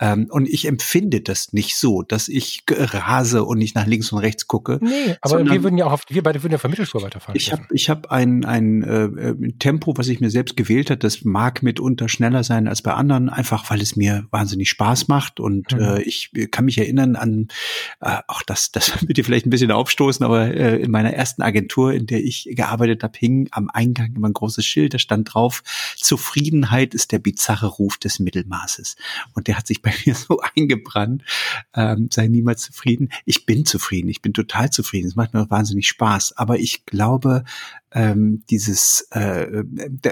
Ähm, und ich empfinde das nicht so, dass ich rase und nicht nach links und rechts gucke. Nee, aber wir würden ja auch auf, wir beide würden ja von Mittelspur weiterfahren. Ich habe ich hab ein, ein äh, Tempo, was ich mir selbst gewählt hat, das mag mitunter schneller sein als bei anderen, einfach weil es mir wahnsinnig Spaß macht. Und mhm. äh, ich kann mich erinnern an, äh, auch das, das wird dir vielleicht ein bisschen aufstoßen, aber äh, in meiner ersten Agentur, in der ich gearbeitet habe, hing am Eingang immer ein großes Schild, da stand drauf, Zufriedenheit ist der bizarre Ruf des Mittelmaßes. Und der hat sich bei mir so eingebrannt, ähm, sei niemals zufrieden. Ich bin zufrieden, ich bin total zufrieden, es macht mir wahnsinnig Spaß. Aber ich glaube, ähm, dieses, äh,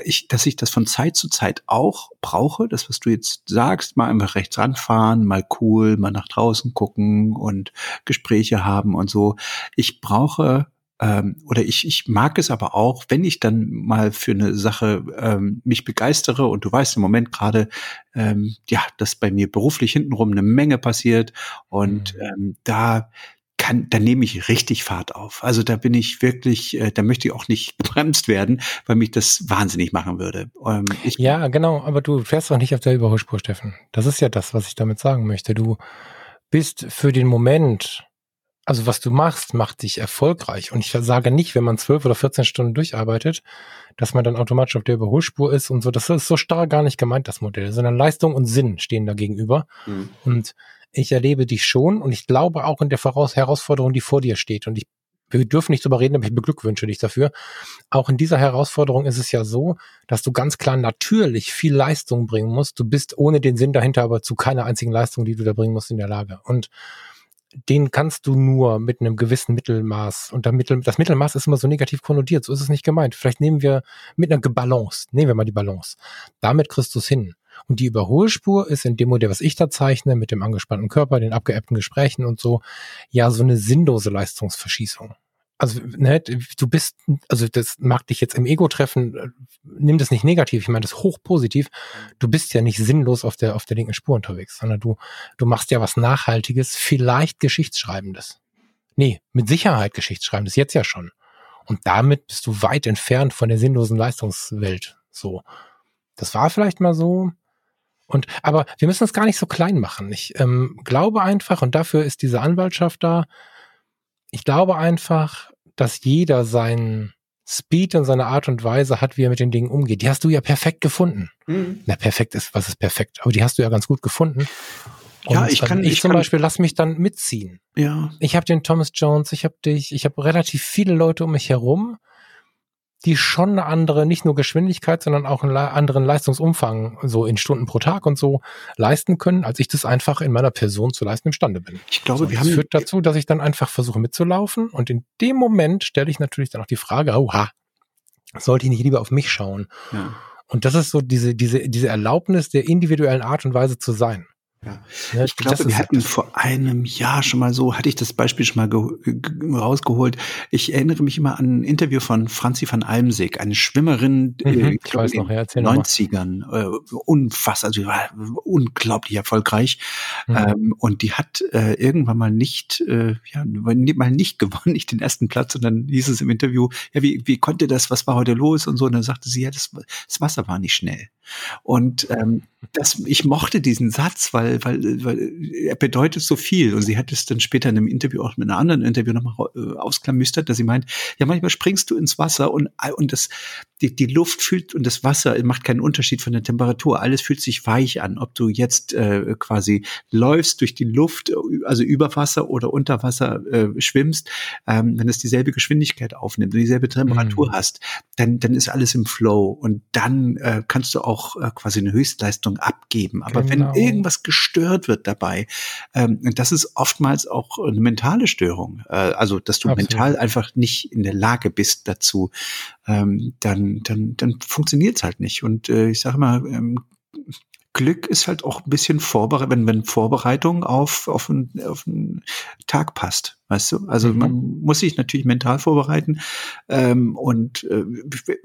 ich, dass ich das von Zeit zu Zeit auch brauche, das, was du jetzt sagst, mal einfach rechts ranfahren, mal cool, mal nach draußen gucken und Gespräche haben und so. Ich brauche ähm, oder ich, ich mag es aber auch, wenn ich dann mal für eine Sache ähm, mich begeistere und du weißt im Moment gerade, ähm, ja, dass bei mir beruflich hintenrum eine Menge passiert und mhm. ähm, da kann, da nehme ich richtig Fahrt auf. Also da bin ich wirklich, äh, da möchte ich auch nicht gebremst werden, weil mich das wahnsinnig machen würde. Ähm, ja, genau, aber du fährst doch nicht auf der Überholspur, Steffen. Das ist ja das, was ich damit sagen möchte. Du bist für den Moment, also was du machst, macht dich erfolgreich. Und ich sage nicht, wenn man zwölf oder 14 Stunden durcharbeitet, dass man dann automatisch auf der Überholspur ist und so. Das ist so starr gar nicht gemeint, das Modell, sondern Leistung und Sinn stehen da gegenüber. Mhm. Und ich erlebe dich schon und ich glaube auch in der Voraus Herausforderung, die vor dir steht. Und ich, wir dürfen nicht drüber reden, aber ich beglückwünsche dich dafür. Auch in dieser Herausforderung ist es ja so, dass du ganz klar natürlich viel Leistung bringen musst. Du bist ohne den Sinn dahinter aber zu keiner einzigen Leistung, die du da bringen musst, in der Lage. Und den kannst du nur mit einem gewissen Mittelmaß. Und das Mittelmaß ist immer so negativ konnotiert. So ist es nicht gemeint. Vielleicht nehmen wir mit einer Balance, nehmen wir mal die Balance. Damit kriegst du es hin. Und die Überholspur ist in dem Modell, was ich da zeichne, mit dem angespannten Körper, den abgeebbten Gesprächen und so, ja so eine sinnlose Leistungsverschießung. Also, ne, du bist, also das mag dich jetzt im Ego treffen, äh, nimm das nicht negativ, ich meine das hochpositiv. Du bist ja nicht sinnlos auf der, auf der linken Spur unterwegs, sondern du, du machst ja was Nachhaltiges, vielleicht Geschichtsschreibendes. Nee, mit Sicherheit Geschichtsschreibendes, jetzt ja schon. Und damit bist du weit entfernt von der sinnlosen Leistungswelt. So. Das war vielleicht mal so, und aber wir müssen es gar nicht so klein machen. Ich ähm, glaube einfach, und dafür ist diese Anwaltschaft da, ich glaube einfach, dass jeder seinen Speed und seine Art und Weise hat, wie er mit den Dingen umgeht. Die hast du ja perfekt gefunden. Mhm. Na, perfekt ist, was ist perfekt? Aber die hast du ja ganz gut gefunden. Und ja, ich kann. Ich, ich zum kann, Beispiel lass mich dann mitziehen. Ja. Ich habe den Thomas Jones, ich habe dich, ich habe relativ viele Leute um mich herum, die schon eine andere, nicht nur Geschwindigkeit, sondern auch einen anderen Leistungsumfang so in Stunden pro Tag und so leisten können, als ich das einfach in meiner Person zu leisten imstande bin. Ich glaube, so, wir das haben führt dazu, dass ich dann einfach versuche mitzulaufen und in dem Moment stelle ich natürlich dann auch die Frage, oha, sollte ich nicht lieber auf mich schauen? Ja. Und das ist so diese, diese, diese Erlaubnis der individuellen Art und Weise zu sein. Ja. ja ich glaube, wir hatten vor einem Jahr schon mal so, hatte ich das Beispiel schon mal rausgeholt. Ich erinnere mich immer an ein Interview von Franzi van Almsig, eine Schwimmerin mhm, äh, ich weiß noch, ja, in den 90ern. Äh, unfassbar, also war unglaublich erfolgreich. Mhm. Ähm, und die hat äh, irgendwann mal nicht, äh, ja, mal nicht gewonnen, nicht den ersten Platz, sondern hieß es im Interview, ja, wie, wie konnte das, was war heute los und so. Und dann sagte sie, ja, das, das Wasser war nicht schnell. Und ähm, das, ich mochte diesen Satz, weil, weil, weil er bedeutet so viel. Und sie hat es dann später in einem Interview, auch mit einer anderen Interview nochmal äh, ausklamüstert, dass sie meint, ja, manchmal springst du ins Wasser und, und das, die, die Luft fühlt und das Wasser macht keinen Unterschied von der Temperatur. Alles fühlt sich weich an, ob du jetzt äh, quasi läufst durch die Luft, also über Wasser oder unter Wasser äh, schwimmst, ähm, wenn es dieselbe Geschwindigkeit aufnimmt und dieselbe Temperatur mhm. hast, dann, dann ist alles im Flow und dann äh, kannst du auch äh, quasi eine Höchstleistung abgeben. Aber genau. wenn irgendwas gestört wird dabei, ähm, das ist oftmals auch eine mentale Störung. Äh, also, dass du Absolut. mental einfach nicht in der Lage bist dazu, ähm, dann, dann, dann funktioniert es halt nicht. Und äh, ich sage mal, ähm, Glück ist halt auch ein bisschen Vorbereitung, wenn, wenn Vorbereitung auf, auf, einen, auf einen Tag passt. Weißt du? Also mhm. man muss sich natürlich mental vorbereiten. Ähm, und äh,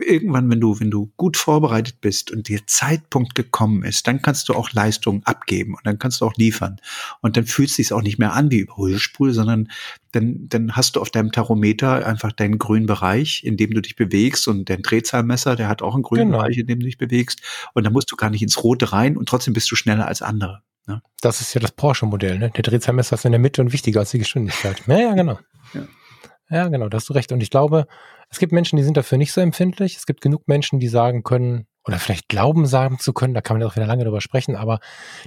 irgendwann, wenn du, wenn du gut vorbereitet bist und der Zeitpunkt gekommen ist, dann kannst du auch Leistung abgeben und dann kannst du auch liefern. Und dann fühlt es sich auch nicht mehr an wie Überholspule, sondern dann, dann hast du auf deinem Tachometer einfach deinen grünen Bereich, in dem du dich bewegst und dein Drehzahlmesser, der hat auch einen grünen genau. Bereich, in dem du dich bewegst. Und dann musst du gar nicht ins Rote rein und trotzdem bist du schneller als andere. Ne? Das ist ja das Porsche-Modell, ne? Der Drehzahlmesser ist in der Mitte und wichtiger als die Geschwindigkeit. Ja, ja, genau. Ja. ja, genau, da hast du recht. Und ich glaube, es gibt Menschen, die sind dafür nicht so empfindlich. Es gibt genug Menschen, die sagen können, oder vielleicht glauben sagen zu können, da kann man ja auch wieder lange drüber sprechen, aber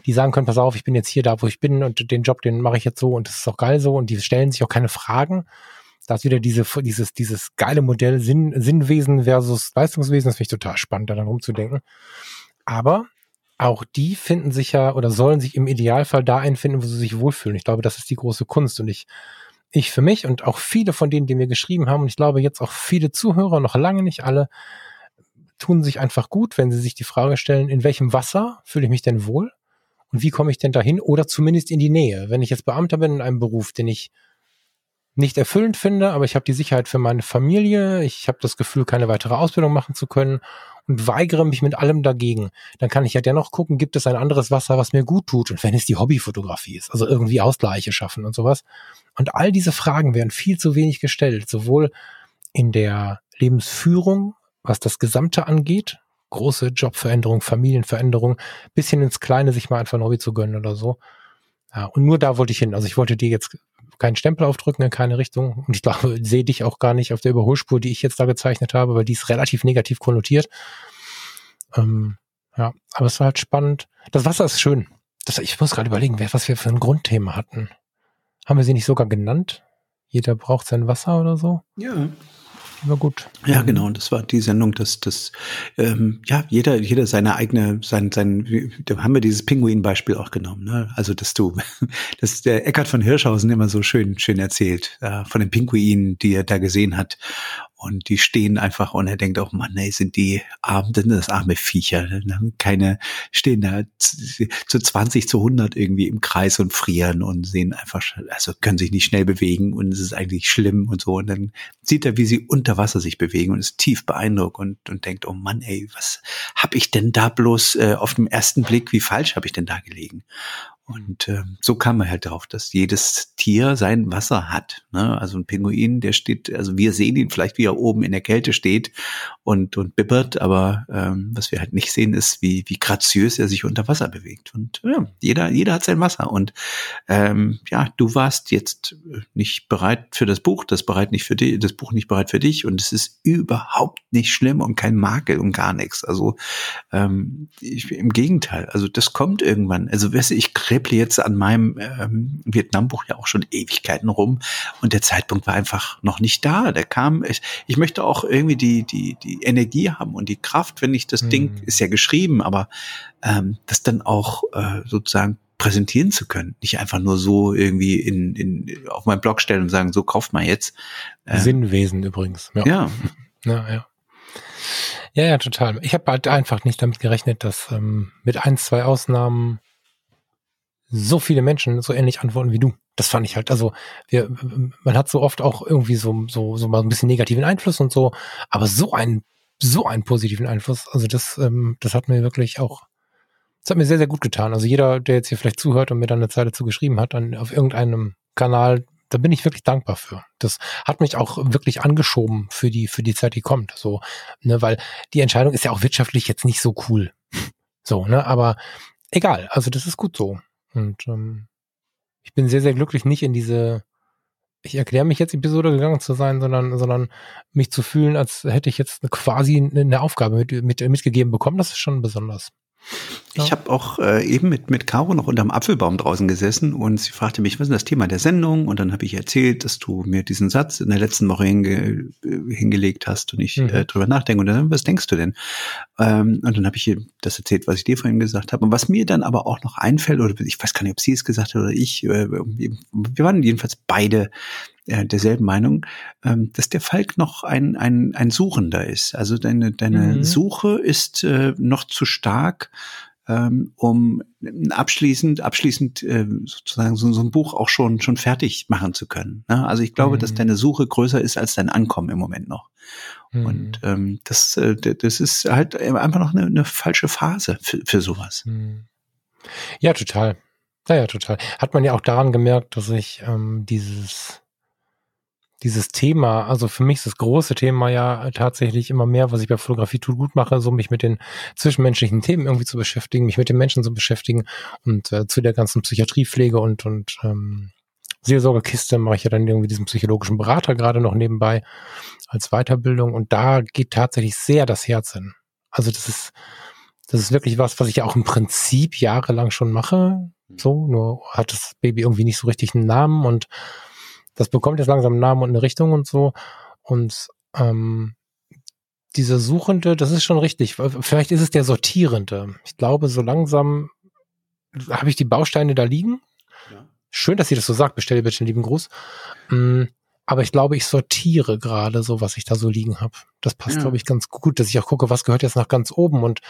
die sagen können, pass auf, ich bin jetzt hier da, wo ich bin und den Job, den mache ich jetzt so und das ist auch geil so und die stellen sich auch keine Fragen. Da ist wieder diese, dieses, dieses geile Modell Sinn, Sinnwesen versus Leistungswesen, das finde ich total spannend, da dann rumzudenken. Aber auch die finden sich ja oder sollen sich im Idealfall da einfinden, wo sie sich wohlfühlen. Ich glaube, das ist die große Kunst. Und ich, ich für mich und auch viele von denen, die mir geschrieben haben, und ich glaube jetzt auch viele Zuhörer, noch lange nicht alle, tun sich einfach gut, wenn sie sich die Frage stellen, in welchem Wasser fühle ich mich denn wohl? Und wie komme ich denn dahin? Oder zumindest in die Nähe. Wenn ich jetzt Beamter bin in einem Beruf, den ich nicht erfüllend finde, aber ich habe die Sicherheit für meine Familie, ich habe das Gefühl, keine weitere Ausbildung machen zu können und weigere mich mit allem dagegen, dann kann ich ja dennoch gucken, gibt es ein anderes Wasser, was mir gut tut und wenn es die Hobbyfotografie ist, also irgendwie Ausgleiche schaffen und sowas. Und all diese Fragen werden viel zu wenig gestellt, sowohl in der Lebensführung, was das Gesamte angeht, große Jobveränderung, Familienveränderung, bisschen ins Kleine sich mal einfach ein Hobby zu gönnen oder so. Ja, und nur da wollte ich hin. Also ich wollte dir jetzt keinen Stempel aufdrücken in keine Richtung. Und ich glaube, sehe dich auch gar nicht auf der Überholspur, die ich jetzt da gezeichnet habe, weil die ist relativ negativ konnotiert. Ähm, ja, aber es war halt spannend. Das Wasser ist schön. Das, ich muss gerade überlegen, was wir für ein Grundthema hatten. Haben wir sie nicht sogar genannt? Jeder braucht sein Wasser oder so? Ja, war gut. Ja, genau. Und das war die Sendung, dass das ähm, ja jeder jeder seine eigene sein sein. Da haben wir dieses Pinguin-Beispiel auch genommen. Ne? Also dass du, dass der Eckart von Hirschhausen immer so schön schön erzählt äh, von den Pinguinen, die er da gesehen hat und die stehen einfach und er denkt auch, Mann, ey, sind die arm, denn das arme Viecher. Ne? Keine, stehen da zu 20, zu 100 irgendwie im Kreis und frieren und sehen einfach, also können sich nicht schnell bewegen und es ist eigentlich schlimm und so. Und dann sieht er, wie sie unter Wasser sich bewegen und ist tief beeindruckt und, und denkt, oh Mann, ey, was hab ich denn da bloß äh, auf dem ersten Blick, wie falsch habe ich denn da gelegen? Und äh, so kam man halt darauf, dass jedes Tier sein Wasser hat. Ne? Also ein Pinguin, der steht, also wir sehen ihn vielleicht, wie er oben in der Kälte steht und, und bibbert, aber ähm, was wir halt nicht sehen, ist, wie, wie graziös er sich unter Wasser bewegt. Und ja, jeder, jeder hat sein Wasser. Und ähm, ja, du warst jetzt nicht bereit für das Buch, das bereit nicht für dich, das Buch nicht bereit für dich. Und es ist überhaupt nicht schlimm und kein Makel und gar nichts. Also ähm, ich, im Gegenteil, also das kommt irgendwann. Also weißt du, ich krebble jetzt an meinem ähm, Vietnambuch ja auch schon Ewigkeiten rum und der Zeitpunkt war einfach noch nicht da. Der kam, ich, ich möchte auch irgendwie die, die, die Energie haben und die Kraft, wenn ich das mhm. Ding, ist ja geschrieben, aber ähm, das dann auch äh, sozusagen präsentieren zu können. Nicht einfach nur so irgendwie in, in, auf meinen Blog stellen und sagen, so kauft mal jetzt. Ähm, Sinnwesen übrigens. Ja. ja. Ja, ja. Ja, ja, total. Ich habe halt einfach nicht damit gerechnet, dass ähm, mit ein, zwei Ausnahmen so viele Menschen so ähnlich antworten wie du. Das fand ich halt, also wir, man hat so oft auch irgendwie so, so, so mal ein bisschen negativen Einfluss und so, aber so einen, so einen positiven Einfluss, also das, ähm, das hat mir wirklich auch, das hat mir sehr, sehr gut getan. Also jeder, der jetzt hier vielleicht zuhört und mir dann eine Zeile zugeschrieben hat, dann auf irgendeinem Kanal, da bin ich wirklich dankbar für. Das hat mich auch wirklich angeschoben für die, für die Zeit, die kommt. So, ne, weil die Entscheidung ist ja auch wirtschaftlich jetzt nicht so cool. So, ne, aber egal. Also das ist gut so. Und ähm, ich bin sehr, sehr glücklich, nicht in diese, ich erkläre mich jetzt Episode gegangen zu sein, sondern, sondern mich zu fühlen, als hätte ich jetzt quasi eine Aufgabe mit, mit, mitgegeben bekommen. Das ist schon besonders. Ich habe auch äh, eben mit, mit Caro noch unterm Apfelbaum draußen gesessen und sie fragte mich, was ist das Thema der Sendung? Und dann habe ich erzählt, dass du mir diesen Satz in der letzten Woche hinge, äh, hingelegt hast und ich mhm. äh, drüber nachdenke. Und dann, was denkst du denn? Ähm, und dann habe ich ihr das erzählt, was ich dir vorhin gesagt habe. Und was mir dann aber auch noch einfällt, oder ich weiß gar nicht, ob sie es gesagt hat oder ich, äh, wir waren jedenfalls beide äh, derselben Meinung, ähm, dass der Falk noch ein, ein, ein Suchender ist. Also deine, deine mhm. Suche ist äh, noch zu stark, ähm, um abschließend, abschließend äh, sozusagen so, so ein Buch auch schon, schon fertig machen zu können. Ne? Also ich glaube, mhm. dass deine Suche größer ist als dein Ankommen im Moment noch. Mhm. Und ähm, das, äh, das ist halt einfach noch eine, eine falsche Phase für, für sowas. Mhm. Ja, total. Ja, ja, total. Hat man ja auch daran gemerkt, dass ich ähm, dieses dieses Thema, also für mich ist das große Thema ja tatsächlich immer mehr, was ich bei Fotografie tut gut mache, so mich mit den zwischenmenschlichen Themen irgendwie zu beschäftigen, mich mit den Menschen zu beschäftigen und äh, zu der ganzen Psychiatriepflege und und ähm, Seelsorgekiste mache ich ja dann irgendwie diesen psychologischen Berater gerade noch nebenbei als Weiterbildung und da geht tatsächlich sehr das Herz hin. Also das ist das ist wirklich was, was ich ja auch im Prinzip jahrelang schon mache. So, nur hat das Baby irgendwie nicht so richtig einen Namen und das bekommt jetzt langsam einen Namen und eine Richtung und so. Und ähm, dieser Suchende, das ist schon richtig. Vielleicht ist es der Sortierende. Ich glaube, so langsam habe ich die Bausteine da liegen. Ja. Schön, dass sie das so sagt. Bestelle bitte einen lieben Gruß. Mm, Aber ich glaube, ich sortiere gerade so, was ich da so liegen habe. Das passt, ja. glaube ich, ganz gut, dass ich auch gucke, was gehört jetzt nach ganz oben. Und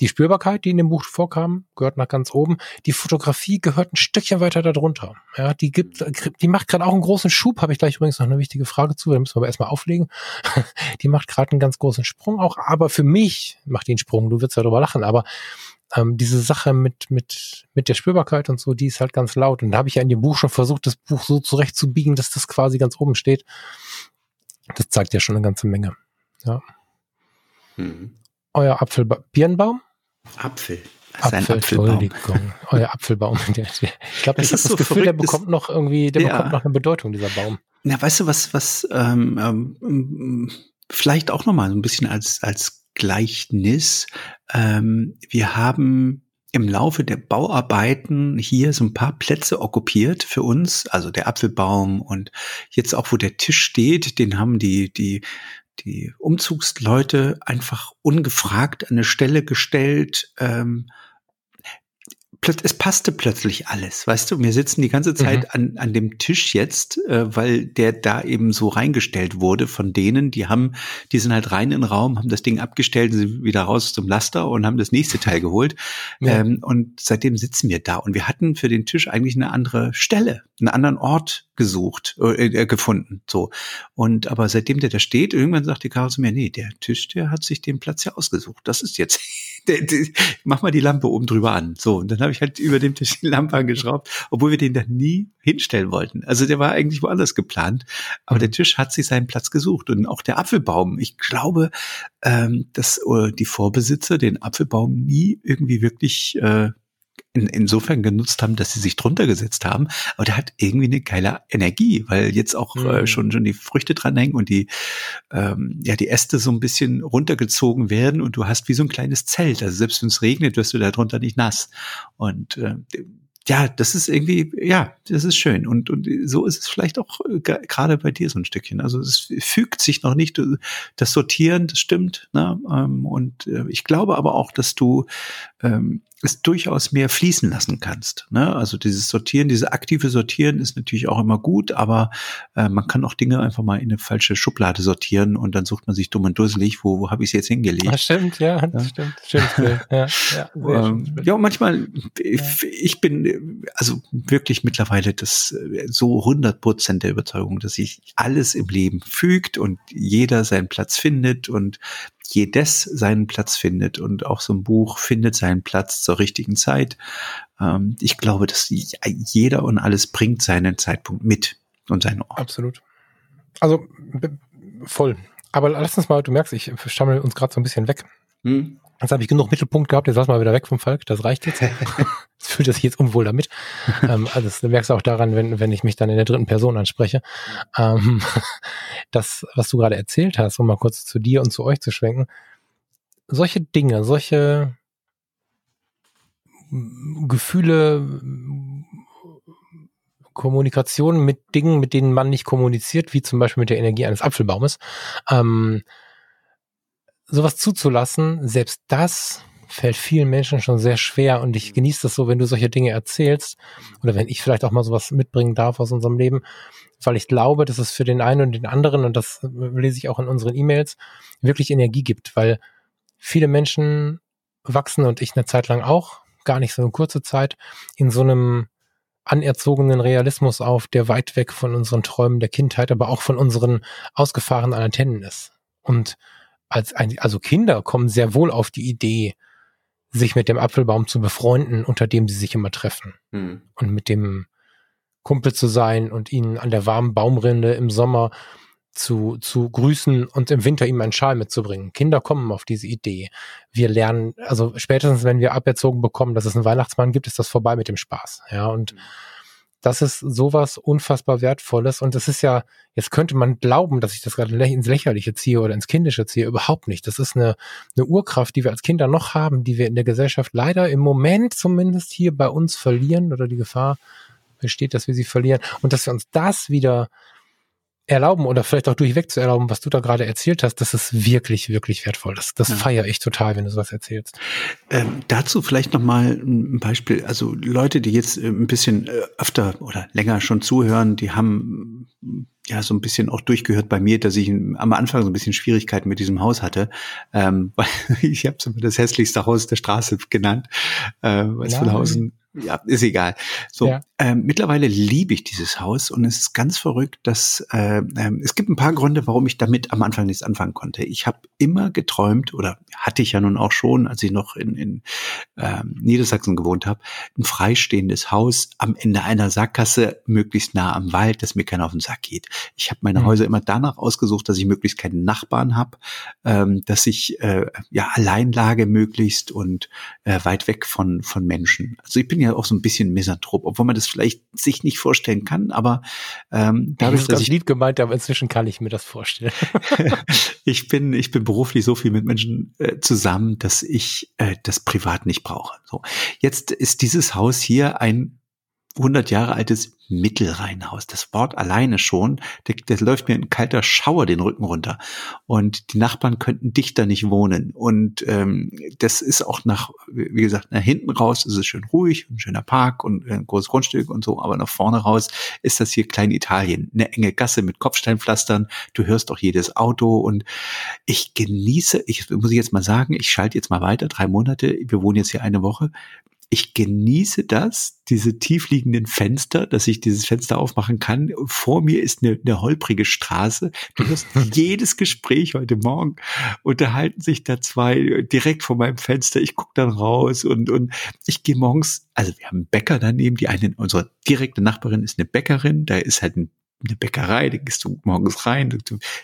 die Spürbarkeit, die in dem Buch vorkam, gehört nach ganz oben. Die Fotografie gehört ein Stückchen weiter darunter. Ja, die gibt, die macht gerade auch einen großen Schub. Habe ich gleich übrigens noch eine wichtige Frage zu. Da müssen wir aber erstmal auflegen. die macht gerade einen ganz großen Sprung auch. Aber für mich macht die einen Sprung. Du wirst ja darüber lachen. Aber ähm, diese Sache mit, mit, mit der Spürbarkeit und so, die ist halt ganz laut. Und da habe ich ja in dem Buch schon versucht, das Buch so zurechtzubiegen, dass das quasi ganz oben steht. Das zeigt ja schon eine ganze Menge. Ja. Mhm. Euer Apfel Birnbaum? Apfel. Das Apfel, Entschuldigung. Euer Apfelbaum. Ich glaube, ich habe das, das Gefühl, verrückt, der bekommt noch irgendwie, der ja. bekommt noch eine Bedeutung, dieser Baum. Na, weißt du, was, was ähm, ähm, vielleicht auch nochmal so ein bisschen als, als Gleichnis. Ähm, wir haben im Laufe der Bauarbeiten hier so ein paar Plätze okkupiert für uns, also der Apfelbaum und jetzt auch, wo der Tisch steht, den haben die, die, die Umzugsleute einfach ungefragt an eine Stelle gestellt, ähm, es passte plötzlich alles, weißt du? Wir sitzen die ganze Zeit mhm. an, an dem Tisch jetzt, äh, weil der da eben so reingestellt wurde von denen, die haben, die sind halt rein in den Raum, haben das Ding abgestellt, sind wieder raus zum Laster und haben das nächste Teil geholt. Ja. Ähm, und seitdem sitzen wir da und wir hatten für den Tisch eigentlich eine andere Stelle, einen anderen Ort gesucht, äh, äh, gefunden, so. Und aber seitdem der da steht, irgendwann sagt die Karl zu mir, nee, der Tisch, der hat sich den Platz ja ausgesucht. Das ist jetzt der, der, mach mal die Lampe oben drüber an. So, und dann habe ich halt über dem Tisch die Lampe angeschraubt, obwohl wir den da nie hinstellen wollten. Also der war eigentlich woanders geplant, aber der Tisch hat sich seinen Platz gesucht und auch der Apfelbaum. Ich glaube, ähm, dass äh, die Vorbesitzer den Apfelbaum nie irgendwie wirklich äh, in, insofern genutzt haben, dass sie sich drunter gesetzt haben. Aber der hat irgendwie eine geile Energie, weil jetzt auch äh, mhm. äh, schon schon die Früchte dranhängen und die ähm, ja die Äste so ein bisschen runtergezogen werden und du hast wie so ein kleines Zelt. Also selbst wenn es regnet, wirst du da drunter nicht nass. Und äh, ja, das ist irgendwie, ja, das ist schön. Und, und so ist es vielleicht auch äh, gerade bei dir so ein Stückchen. Also es fügt sich noch nicht, das Sortieren, das stimmt. Ne? Ähm, und äh, ich glaube aber auch, dass du ähm, es durchaus mehr fließen lassen kannst. Ne? Also dieses Sortieren, dieses aktive Sortieren ist natürlich auch immer gut, aber äh, man kann auch Dinge einfach mal in eine falsche Schublade sortieren und dann sucht man sich dumm und dusselig, wo, wo habe ich es jetzt hingelegt? Das stimmt, ja, das ja. stimmt. Schönes Ja, ja, ähm, ja, manchmal, ja. ich bin also wirklich mittlerweile das so 100 Prozent der Überzeugung, dass sich alles im Leben fügt und jeder seinen Platz findet und jedes seinen Platz findet und auch so ein Buch findet seinen Platz zur richtigen Zeit. Ähm, ich glaube, dass jeder und alles bringt seinen Zeitpunkt mit und seinen Ort. Absolut. Also voll. Aber lass uns mal, du merkst, ich stammel uns gerade so ein bisschen weg. Hm. Jetzt habe ich genug Mittelpunkt gehabt, jetzt lass mal wieder weg vom Falk, das reicht jetzt. es fühlt sich jetzt unwohl damit. ähm, also das merkst du auch daran, wenn, wenn ich mich dann in der dritten Person anspreche. Ähm, das, was du gerade erzählt hast, um mal kurz zu dir und zu euch zu schwenken, solche Dinge, solche Gefühle, Kommunikation mit Dingen, mit denen man nicht kommuniziert, wie zum Beispiel mit der Energie eines Apfelbaumes, ähm, sowas zuzulassen, selbst das fällt vielen Menschen schon sehr schwer. Und ich genieße das so, wenn du solche Dinge erzählst oder wenn ich vielleicht auch mal sowas mitbringen darf aus unserem Leben, weil ich glaube, dass es für den einen und den anderen, und das lese ich auch in unseren E-Mails, wirklich Energie gibt, weil viele Menschen wachsen und ich eine Zeit lang auch, gar nicht so eine kurze Zeit, in so einem anerzogenen Realismus auf, der weit weg von unseren Träumen der Kindheit, aber auch von unseren ausgefahrenen Antennen ist. Und als ein, also Kinder kommen sehr wohl auf die Idee, sich mit dem Apfelbaum zu befreunden, unter dem sie sich immer treffen. Mhm. Und mit dem Kumpel zu sein und ihn an der warmen Baumrinde im Sommer zu, zu grüßen und im Winter ihm einen Schal mitzubringen. Kinder kommen auf diese Idee. Wir lernen, also spätestens wenn wir aberzogen bekommen, dass es einen Weihnachtsmann gibt, ist das vorbei mit dem Spaß. Ja, und mhm das ist sowas unfassbar Wertvolles. Und das ist ja, jetzt könnte man glauben, dass ich das gerade ins Lächerliche ziehe oder ins Kindische ziehe. Überhaupt nicht. Das ist eine, eine Urkraft, die wir als Kinder noch haben, die wir in der Gesellschaft leider im Moment zumindest hier bei uns verlieren oder die Gefahr besteht, dass wir sie verlieren. Und dass wir uns das wieder erlauben oder vielleicht auch durchweg zu erlauben, was du da gerade erzählt hast, das ist wirklich, wirklich wertvoll. Das, das ja. feiere ich total, wenn du sowas erzählst. Ähm, dazu vielleicht nochmal ein Beispiel. Also Leute, die jetzt äh, ein bisschen äh, öfter oder länger schon zuhören, die haben ja so ein bisschen auch durchgehört bei mir, dass ich am Anfang so ein bisschen Schwierigkeiten mit diesem Haus hatte, ähm, weil ich habe es das hässlichste Haus der Straße genannt, äh, weil es von Hausen ja, ist egal. So, ja. ähm, mittlerweile liebe ich dieses Haus und es ist ganz verrückt, dass äh, äh, es gibt ein paar Gründe, warum ich damit am Anfang nichts anfangen konnte. Ich habe immer geträumt oder hatte ich ja nun auch schon, als ich noch in, in äh, Niedersachsen gewohnt habe, ein freistehendes Haus am Ende einer Sackgasse, möglichst nah am Wald, dass mir keiner auf den Sack geht. Ich habe meine mhm. Häuser immer danach ausgesucht, dass ich möglichst keinen Nachbarn habe, ähm, dass ich äh, ja Alleinlage möglichst und äh, weit weg von von Menschen. Also ich bin ja auch so ein bisschen Misanthrop, obwohl man das vielleicht sich nicht vorstellen kann, aber ähm, dadurch, dass ich lieb gemeint, aber inzwischen kann ich mir das vorstellen. ich bin ich bin beruflich so viel mit Menschen äh, zusammen, dass ich äh, das privat nicht brauche. So jetzt ist dieses Haus hier ein 100 Jahre altes Mittelrheinhaus. Das Wort alleine schon, das, läuft mir ein kalter Schauer den Rücken runter. Und die Nachbarn könnten dichter nicht wohnen. Und ähm, das ist auch nach, wie gesagt, nach hinten raus ist es schön ruhig, ein schöner Park und ein großes Grundstück und so. Aber nach vorne raus ist das hier Klein Italien. Eine enge Gasse mit Kopfsteinpflastern. Du hörst doch jedes Auto. Und ich genieße, ich muss ich jetzt mal sagen, ich schalte jetzt mal weiter, drei Monate. Wir wohnen jetzt hier eine Woche ich genieße das, diese tiefliegenden Fenster, dass ich dieses Fenster aufmachen kann. Vor mir ist eine, eine holprige Straße. Du hörst jedes Gespräch heute Morgen unterhalten sich da zwei direkt vor meinem Fenster. Ich gucke dann raus und, und ich gehe morgens, also wir haben einen Bäcker daneben, die eine, unsere direkte Nachbarin ist eine Bäckerin, da ist halt ein eine Bäckerei, da gehst du morgens rein.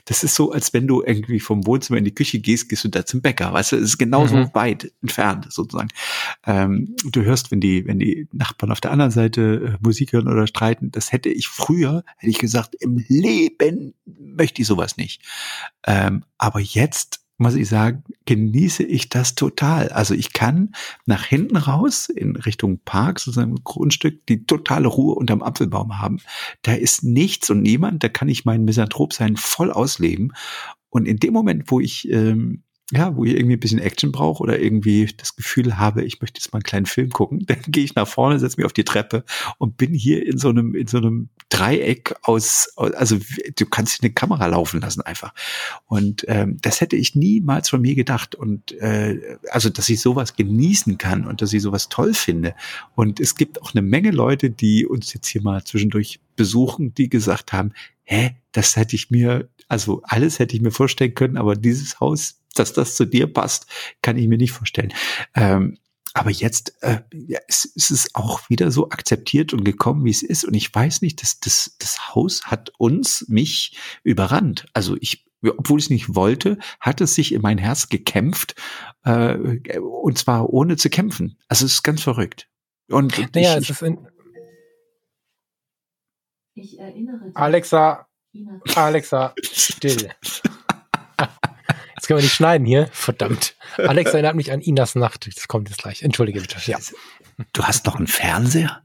Das ist so, als wenn du irgendwie vom Wohnzimmer in die Küche gehst, gehst du da zum Bäcker. Weißt du, es ist genauso mhm. weit entfernt sozusagen. Ähm, du hörst, wenn die, wenn die Nachbarn auf der anderen Seite äh, Musik hören oder streiten, das hätte ich früher, hätte ich gesagt, im Leben möchte ich sowas nicht. Ähm, aber jetzt muss ich sagen, genieße ich das total. Also ich kann nach hinten raus in Richtung Park, sozusagen Grundstück, die totale Ruhe unterm Apfelbaum haben. Da ist nichts und niemand, da kann ich mein Misanthrop sein voll ausleben. Und in dem Moment, wo ich ähm, ja, wo ich irgendwie ein bisschen Action brauche oder irgendwie das Gefühl habe, ich möchte jetzt mal einen kleinen Film gucken, dann gehe ich nach vorne, setze mich auf die Treppe und bin hier in so einem, in so einem Dreieck aus, also du kannst eine Kamera laufen lassen einfach. Und ähm, das hätte ich niemals von mir gedacht. Und äh, also, dass ich sowas genießen kann und dass ich sowas toll finde. Und es gibt auch eine Menge Leute, die uns jetzt hier mal zwischendurch besuchen, die gesagt haben, hä, das hätte ich mir, also alles hätte ich mir vorstellen können, aber dieses Haus dass das zu dir passt, kann ich mir nicht vorstellen. Ähm, aber jetzt äh, ja, es, es ist auch wieder so akzeptiert und gekommen, wie es ist. Und ich weiß nicht, dass das, das Haus hat uns, mich überrannt. Also ich, obwohl ich es nicht wollte, hat es sich in mein Herz gekämpft. Äh, und zwar ohne zu kämpfen. Also es ist ganz verrückt. Und naja, ich, es ist in ich erinnere dich. Alexa, Alexa, still. Können wir nicht schneiden hier. Verdammt. Alex erinnert mich an Inas Nacht. Das kommt jetzt gleich. Entschuldige bitte. Ja. Du hast noch einen Fernseher?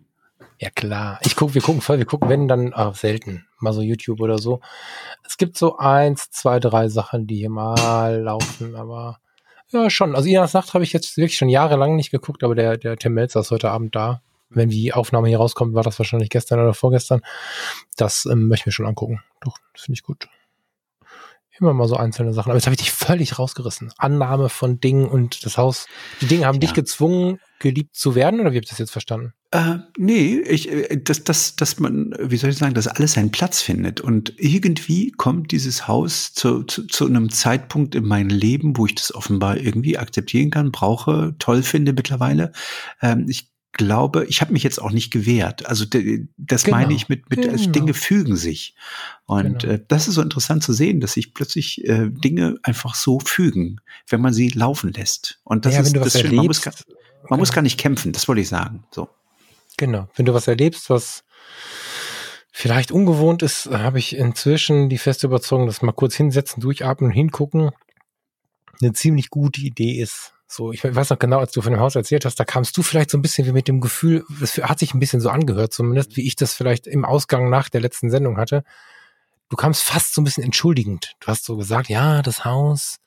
Ja klar. Ich guck, wir gucken voll, wir gucken, wenn dann oh, selten. Mal so YouTube oder so. Es gibt so eins, zwei, drei Sachen, die hier mal laufen, aber ja schon. Also Inas Nacht habe ich jetzt wirklich schon jahrelang nicht geguckt, aber der, der Tim Melzer ist heute Abend da. Wenn die Aufnahme hier rauskommt, war das wahrscheinlich gestern oder vorgestern. Das ähm, möchte ich mir schon angucken. Doch, das finde ich gut immer mal so einzelne Sachen. Aber jetzt habe ich dich völlig rausgerissen. Annahme von Dingen und das Haus. Die Dinge haben ja. dich gezwungen, geliebt zu werden, oder wie habt ihr das jetzt verstanden? Äh, nee, ich, äh, dass, dass, dass man, wie soll ich sagen, dass alles seinen Platz findet. Und irgendwie kommt dieses Haus zu, zu, zu einem Zeitpunkt in meinem Leben, wo ich das offenbar irgendwie akzeptieren kann, brauche, toll finde mittlerweile. Ähm, ich glaube, ich habe mich jetzt auch nicht gewehrt. Also das genau, meine ich mit, mit genau. Dinge fügen sich. Und genau. äh, das ist so interessant zu sehen, dass sich plötzlich äh, Dinge einfach so fügen, wenn man sie laufen lässt. Und das ja, ist das schön. Man, muss gar, man muss gar nicht kämpfen, das wollte ich sagen. So. Genau. Wenn du was erlebst, was vielleicht ungewohnt ist, habe ich inzwischen die feste Überzeugung, dass mal kurz hinsetzen, durchatmen und hingucken eine ziemlich gute Idee ist. So, ich weiß noch genau, als du von dem Haus erzählt hast, da kamst du vielleicht so ein bisschen wie mit dem Gefühl, das hat sich ein bisschen so angehört, zumindest wie ich das vielleicht im Ausgang nach der letzten Sendung hatte. Du kamst fast so ein bisschen entschuldigend. Du hast so gesagt, ja, das Haus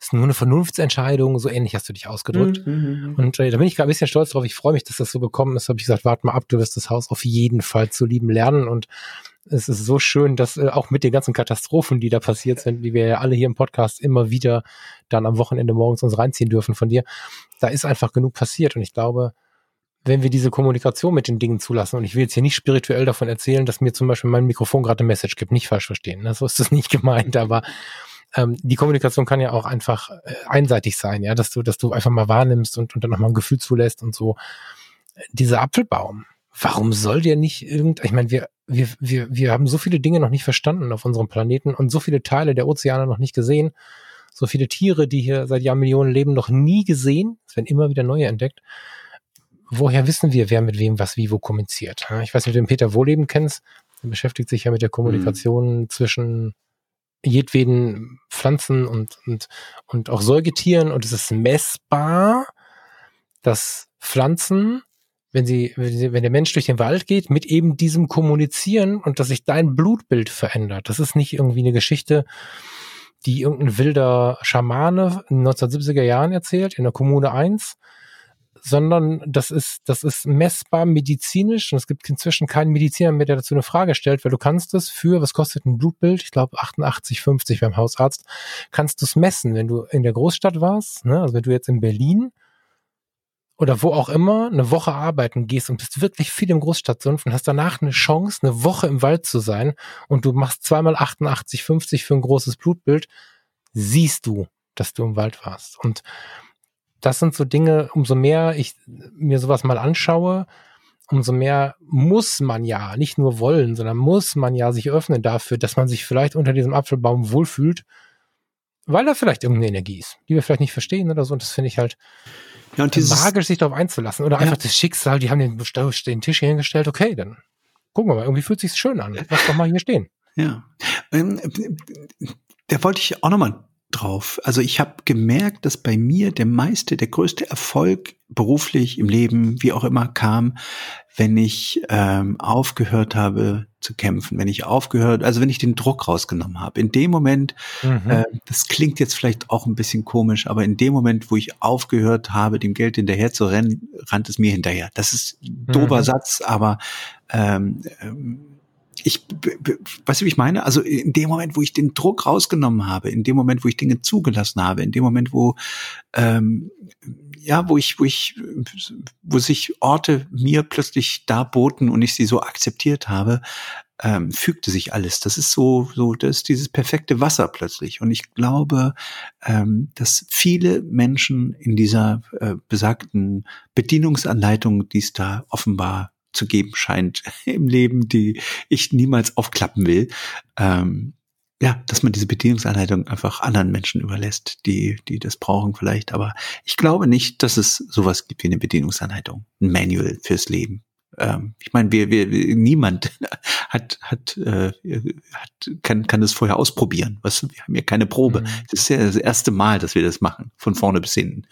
ist nur eine Vernunftsentscheidung, so ähnlich hast du dich ausgedrückt. Mhm. mhm, mhm. Und äh, da bin ich gerade ein bisschen stolz drauf. Ich freue mich, dass das so gekommen ist. Habe ich gesagt, warte mal ab, du wirst das Haus auf jeden Fall zu lieben lernen und Es ist so schön, dass äh, auch mit den ganzen Katastrophen, die da passiert sind, die wir ja alle hier im Podcast immer wieder dann am Wochenende morgens uns reinziehen dürfen von dir, da ist einfach genug passiert. Und ich glaube, wenn wir diese Kommunikation mit den Dingen zulassen, und ich will jetzt hier nicht spirituell davon erzählen, dass mir zum Beispiel mein Mikrofon gerade eine Message gibt, nicht falsch verstehen, ne? so ist das nicht gemeint, aber ähm, die Kommunikation kann ja auch einfach äh, einseitig sein, ja, dass du, dass du einfach mal wahrnimmst und, und dann nochmal ein Gefühl zulässt und so. Dieser Apfelbaum, warum soll der nicht irgend, ich meine, wir, wir, wir, wir haben so viele Dinge noch nicht verstanden auf unserem Planeten und so viele Teile der Ozeane noch nicht gesehen, so viele Tiere, die hier seit Jahrmillionen leben, noch nie gesehen, es werden immer wieder neue entdeckt. Woher wissen wir, wer mit wem was wie wo kommuniziert? Ich weiß nicht, ob du den Peter Wohleben kennst, der beschäftigt sich ja mit der Kommunikation mhm. zwischen jedweden Pflanzen und, und, und auch Säugetieren und es ist messbar, dass Pflanzen, wenn sie, wenn sie, wenn der Mensch durch den Wald geht, mit eben diesem kommunizieren und dass sich dein Blutbild verändert. Das ist nicht irgendwie eine Geschichte, die irgendein wilder Schamane in 1970er Jahren erzählt, in der Kommune 1, sondern das ist, das ist messbar medizinisch und es gibt inzwischen keinen Mediziner mehr, der dazu eine Frage stellt, weil du kannst es für, was kostet ein Blutbild? Ich glaube 88,50 beim Hausarzt, kannst du es messen, wenn du in der Großstadt warst, ne? also wenn du jetzt in Berlin oder wo auch immer eine Woche arbeiten gehst und bist wirklich viel im Großstadtsumpf und hast danach eine Chance, eine Woche im Wald zu sein und du machst zweimal 88,50 für ein großes Blutbild, siehst du, dass du im Wald warst. Und das sind so Dinge, umso mehr ich mir sowas mal anschaue, umso mehr muss man ja, nicht nur wollen, sondern muss man ja sich öffnen dafür, dass man sich vielleicht unter diesem Apfelbaum wohlfühlt, weil da vielleicht irgendeine Energie ist, die wir vielleicht nicht verstehen oder so. Und das finde ich halt ja, und dieses, magisch, sich darauf einzulassen. Oder ja. einfach das Schicksal, die haben den, den Tisch hier hingestellt, okay, dann gucken wir mal, irgendwie fühlt sich schön an. Lass doch mal hier stehen. Ja. Ähm, da wollte ich auch nochmal drauf. Also ich habe gemerkt, dass bei mir der meiste, der größte Erfolg beruflich im Leben, wie auch immer, kam, wenn ich ähm, aufgehört habe zu kämpfen, wenn ich aufgehört, also wenn ich den Druck rausgenommen habe. In dem Moment, mhm. äh, das klingt jetzt vielleicht auch ein bisschen komisch, aber in dem Moment, wo ich aufgehört habe, dem Geld hinterher zu rennen, rannt es mir hinterher. Das ist ein dober mhm. Satz, aber ähm, ähm ich, weißt du, wie ich meine? Also in dem Moment, wo ich den Druck rausgenommen habe, in dem Moment, wo ich Dinge zugelassen habe, in dem Moment, wo ähm, ja, wo ich, wo ich, wo sich Orte mir plötzlich darboten und ich sie so akzeptiert habe, ähm, fügte sich alles. Das ist so, so, das ist dieses perfekte Wasser plötzlich. Und ich glaube, ähm, dass viele Menschen in dieser äh, besagten Bedienungsanleitung, die es da offenbar zu geben scheint im Leben, die ich niemals aufklappen will. Ähm, ja, dass man diese Bedienungsanleitung einfach anderen Menschen überlässt, die, die das brauchen vielleicht. Aber ich glaube nicht, dass es sowas gibt wie eine Bedienungsanleitung, ein Manual fürs Leben ähm, ich meine, wir, wir, niemand hat, hat, äh, hat kann, kann das vorher ausprobieren. Was, wir haben ja keine Probe. Mhm. Das ist ja das erste Mal, dass wir das machen, von vorne bis hinten.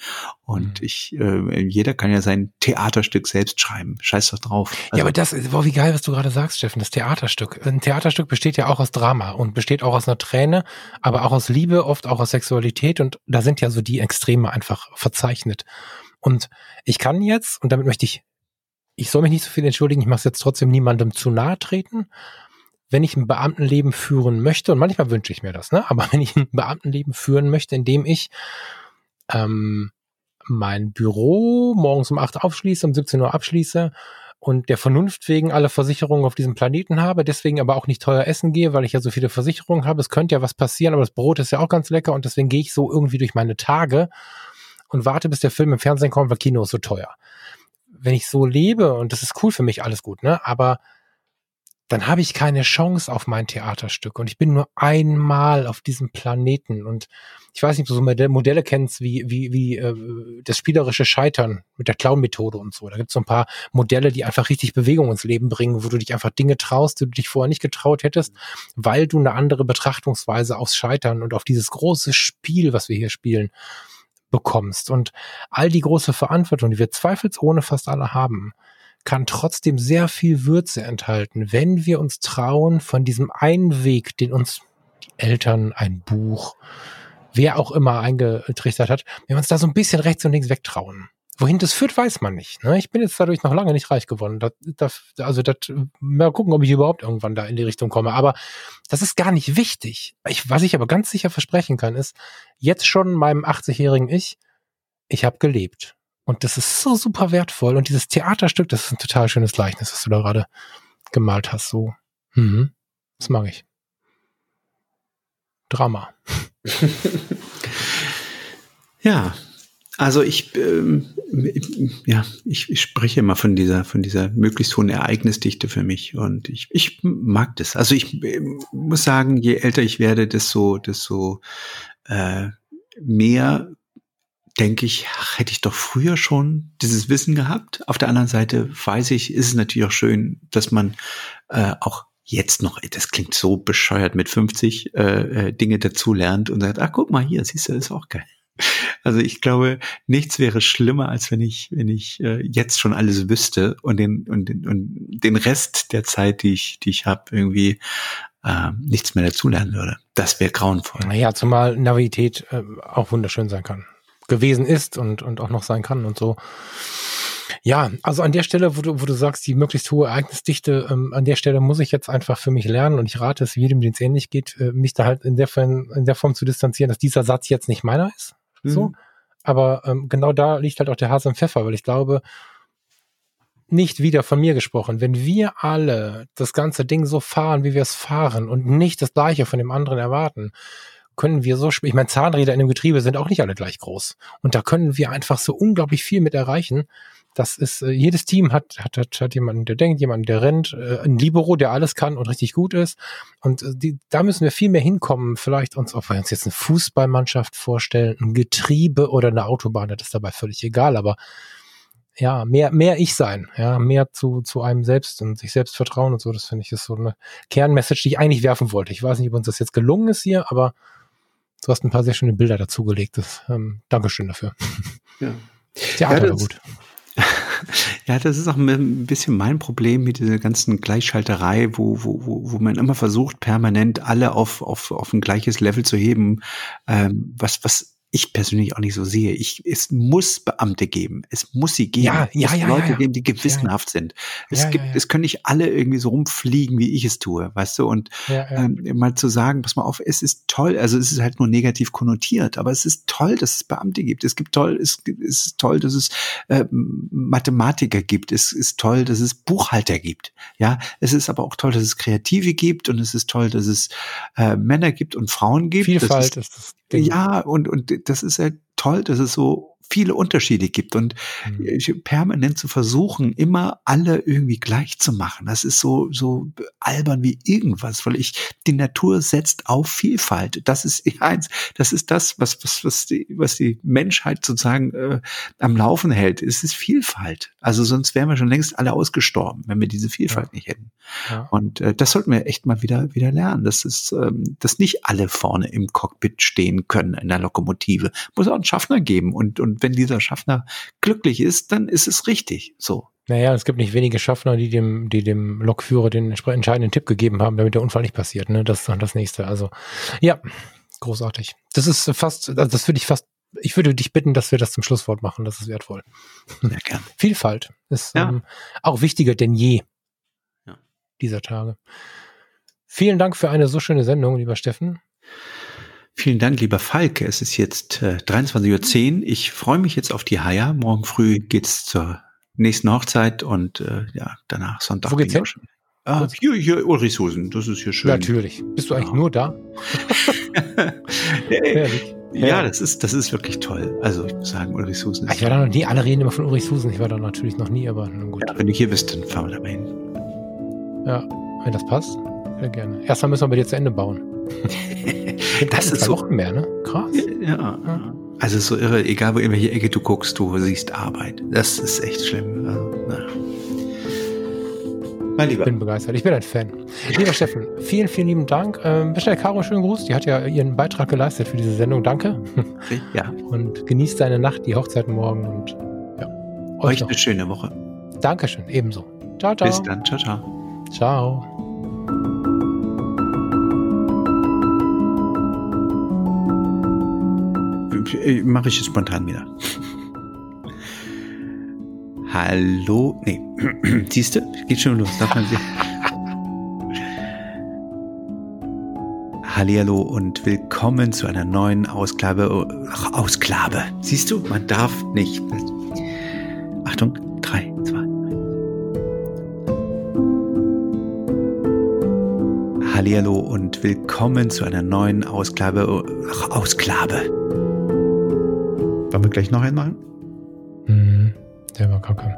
Und mhm. ich, äh, jeder kann ja sein Theaterstück selbst schreiben. Scheiß doch drauf. Also, ja, aber das, wow, wie geil, was du gerade sagst, Steffen, das Theaterstück. Ein Theaterstück besteht ja auch aus Drama und besteht auch aus einer Träne, aber auch aus Liebe, oft auch aus Sexualität und da sind ja so die Extreme einfach verzeichnet. Und ich kann jetzt, und damit möchte ich ich soll mich nicht so viel entschuldigen, ich mache es jetzt trotzdem niemandem zu nahe treten. Wenn ich ein Beamtenleben führen möchte, und manchmal wünsche ich mir das, ne? aber wenn ich ein Beamtenleben führen möchte, indem ich ähm, mein Büro morgens um 8 aufschließe, um 17 Uhr abschließe und der Vernunft wegen alle Versicherungen auf diesem Planeten habe, deswegen aber auch nicht teuer essen gehe, weil ich ja so viele Versicherungen habe. Es könnte ja was passieren, aber das Brot ist ja auch ganz lecker und deswegen gehe ich so irgendwie durch meine Tage und warte, bis der Film im Fernsehen kommt, weil Kino ist so teuer wenn ich so lebe, und das ist cool für mich, alles gut, ne? Aber dann habe ich keine Chance auf mein Theaterstück. Und ich bin nur einmal auf diesem Planeten. Und ich weiß nicht, ob du so Modelle kennst, wie, wie, wie äh, das spielerische Scheitern mit der Clown-Methode und so. Da gibt es so ein paar Modelle, die einfach richtig Bewegung ins Leben bringen, wo du dich einfach Dinge traust, die du dich vorher nicht getraut hättest, weil du eine andere Betrachtungsweise aufs Scheitern und auf dieses große Spiel, was wir hier spielen, bekommst. Und all die große Verantwortung, die wir zweifelsohne fast alle haben, kann trotzdem sehr viel Würze enthalten, wenn wir uns trauen, von diesem einen Weg, den uns die Eltern, ein Buch, wer auch immer eingetrichtert hat, wenn wir uns da so ein bisschen rechts und links wegtrauen Wohin das führt, weiß man nicht. Ne? Ich bin jetzt dadurch noch lange nicht reich geworden. Das, das, also das, mal gucken, ob ich überhaupt irgendwann da in die Richtung komme. Aber das ist gar nicht wichtig. Ich, was ich aber ganz sicher versprechen kann, ist, jetzt schon meinem 80-jährigen Ich, ich habe gelebt. Und das ist so super wertvoll. Und dieses Theaterstück, das ist ein total schönes Gleichnis, was du da gerade gemalt hast. So, mhm. das mag ich. Drama. ja, also ich, ähm, ja, ich, ich spreche immer von dieser, von dieser möglichst hohen Ereignisdichte für mich und ich, ich mag das. Also ich äh, muss sagen, je älter ich werde, desto, desto äh, mehr denke ich, ach, hätte ich doch früher schon dieses Wissen gehabt. Auf der anderen Seite weiß ich, ist es natürlich auch schön, dass man äh, auch jetzt noch, das klingt so bescheuert mit 50 äh, äh, Dinge dazu lernt und sagt, ach guck mal hier, siehst du, ist auch geil. Also ich glaube, nichts wäre schlimmer, als wenn ich, wenn ich äh, jetzt schon alles wüsste und den, und den, und den Rest der Zeit, die ich, die ich habe, irgendwie äh, nichts mehr dazulernen würde. Das wäre grauenvoll. Naja, zumal Navität äh, auch wunderschön sein kann. Gewesen ist und, und auch noch sein kann und so. Ja, also an der Stelle, wo du, wo du sagst, die möglichst hohe Ereignisdichte, ähm, an der Stelle muss ich jetzt einfach für mich lernen und ich rate es jedem, dem es ähnlich geht, äh, mich da halt in der, in der Form zu distanzieren, dass dieser Satz jetzt nicht meiner ist, Mhm. So. Aber ähm, genau da liegt halt auch der Hase im Pfeffer, weil ich glaube, nicht wieder von mir gesprochen, wenn wir alle das ganze Ding so fahren, wie wir es fahren und nicht das Gleiche von dem anderen erwarten, können wir so, ich meine, Zahnräder in dem Getriebe sind auch nicht alle gleich groß. Und da können wir einfach so unglaublich viel mit erreichen, das ist, äh, jedes Team hat, hat, hat, hat jemanden, der denkt, jemanden, der rennt, äh, ein Libero, der alles kann und richtig gut ist. Und äh, die, da müssen wir viel mehr hinkommen. Vielleicht uns, ob wir uns jetzt eine Fußballmannschaft vorstellen, ein Getriebe oder eine Autobahn, das ist dabei völlig egal, aber ja, mehr, mehr ich sein, ja, mehr zu, zu einem selbst und sich selbst vertrauen und so, das finde ich ist so eine Kernmessage, die ich eigentlich werfen wollte. Ich weiß nicht, ob uns das jetzt gelungen ist hier, aber du hast ein paar sehr schöne Bilder dazugelegt. Das, ähm, Dankeschön dafür. Ja. Theater ja, das, war gut. Ja, das ist auch ein bisschen mein Problem mit dieser ganzen Gleichschalterei, wo, wo, wo, wo man immer versucht, permanent alle auf, auf, auf ein gleiches Level zu heben, ähm, was, was ich persönlich auch nicht so sehe. Ich, es muss Beamte geben. Es muss sie geben. Ja, ja, ja, Leute ja, geben, die gewissenhaft sind. Es gibt, es können nicht alle irgendwie so rumfliegen, wie ich es tue, weißt du? Und ähm, mal zu sagen, pass mal auf, es ist toll. Also es ist halt nur negativ konnotiert, aber es ist toll, dass es Beamte gibt. Es gibt toll, es, es ist toll, dass es äh, Mathematiker gibt. Es ist toll, dass es Buchhalter gibt. Ja, es ist aber auch toll, dass es Kreative gibt und es ist toll, dass es äh, Männer gibt und Frauen gibt. Vielfalt ist, ist das. Ding. Ja, und und das ist ja toll, dass es so viele Unterschiede gibt und mhm. permanent zu versuchen, immer alle irgendwie gleich zu machen. Das ist so, so albern wie irgendwas, weil ich, die Natur setzt auf Vielfalt. Das ist eins, das ist das, was, was, was die, was die Menschheit sozusagen äh, am Laufen hält. Es ist Vielfalt. Also sonst wären wir schon längst alle ausgestorben, wenn wir diese Vielfalt ja. nicht hätten. Ja. Und äh, das sollten wir echt mal wieder, wieder lernen. Das ist, ähm, dass nicht alle vorne im Cockpit stehen können in der Lokomotive. Muss auch einen Schaffner geben und, und wenn dieser Schaffner glücklich ist, dann ist es richtig so. Naja, es gibt nicht wenige Schaffner, die dem, die dem Lokführer den entscheidenden Tipp gegeben haben, damit der Unfall nicht passiert. Ne? Das ist dann das nächste. Also, ja, großartig. Das ist fast, also das würde ich fast, ich würde dich bitten, dass wir das zum Schlusswort machen. Das ist wertvoll. Sehr gern. Vielfalt ist ja. ähm, auch wichtiger denn je ja. dieser Tage. Vielen Dank für eine so schöne Sendung, lieber Steffen. Vielen Dank, lieber Falk. Es ist jetzt äh, 23.10 Uhr. Ich freue mich jetzt auf die Haier. Morgen früh geht's zur nächsten Hochzeit und äh, ja, danach Sonntag. Wo geht's hin? Ah, hier, hier Ulrichshusen. Das ist hier schön. Natürlich. Bist du eigentlich ja. nur da? ja, das ist, das ist wirklich toll. Also ich muss sagen, Ulrichshusen ist. Ich war da noch nie, alle reden immer von Ulrichshusen. Ich war da natürlich noch nie, aber nun gut. Ja, wenn du hier bist, dann fahren wir da mal hin. Ja, wenn das passt, sehr gerne. Erstmal müssen wir bei dir zu Ende bauen. das ist so Wochen mehr, ne? Krass. Ja. ja. Also so irre, egal wo in welche Ecke du guckst, du siehst Arbeit. Das ist echt schlimm. Also, mein Lieber. Ich bin begeistert. Ich bin ein Fan. Lieber Steffen, vielen, vielen lieben Dank. Ähm, bestell Caro schönen Gruß. Die hat ja ihren Beitrag geleistet für diese Sendung. Danke. Ja. Und genießt deine Nacht, die Hochzeit morgen und ja. Euch, euch eine schöne Woche. Dankeschön. Ebenso. Ciao, ciao. Bis dann. Ciao, ciao. Ciao. Mache ich es spontan wieder. Hallo, nee, siehst du, geht schon los, darf man. Hallihallo und willkommen zu einer neuen Ausgabe. Ach, Ausgabe. Siehst du, man darf nicht. Achtung, drei, zwei. Hallihallo und willkommen zu einer neuen Ausgabe. Ach, Ausgabe. Wollen wir gleich noch einen machen? Hm, der war kacke.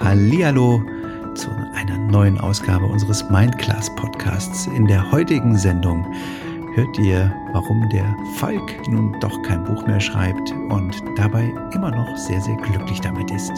Hallihallo zu einer neuen Ausgabe unseres Mindclass Podcasts. In der heutigen Sendung hört ihr, warum der Falk nun doch kein Buch mehr schreibt und dabei immer noch sehr, sehr glücklich damit ist.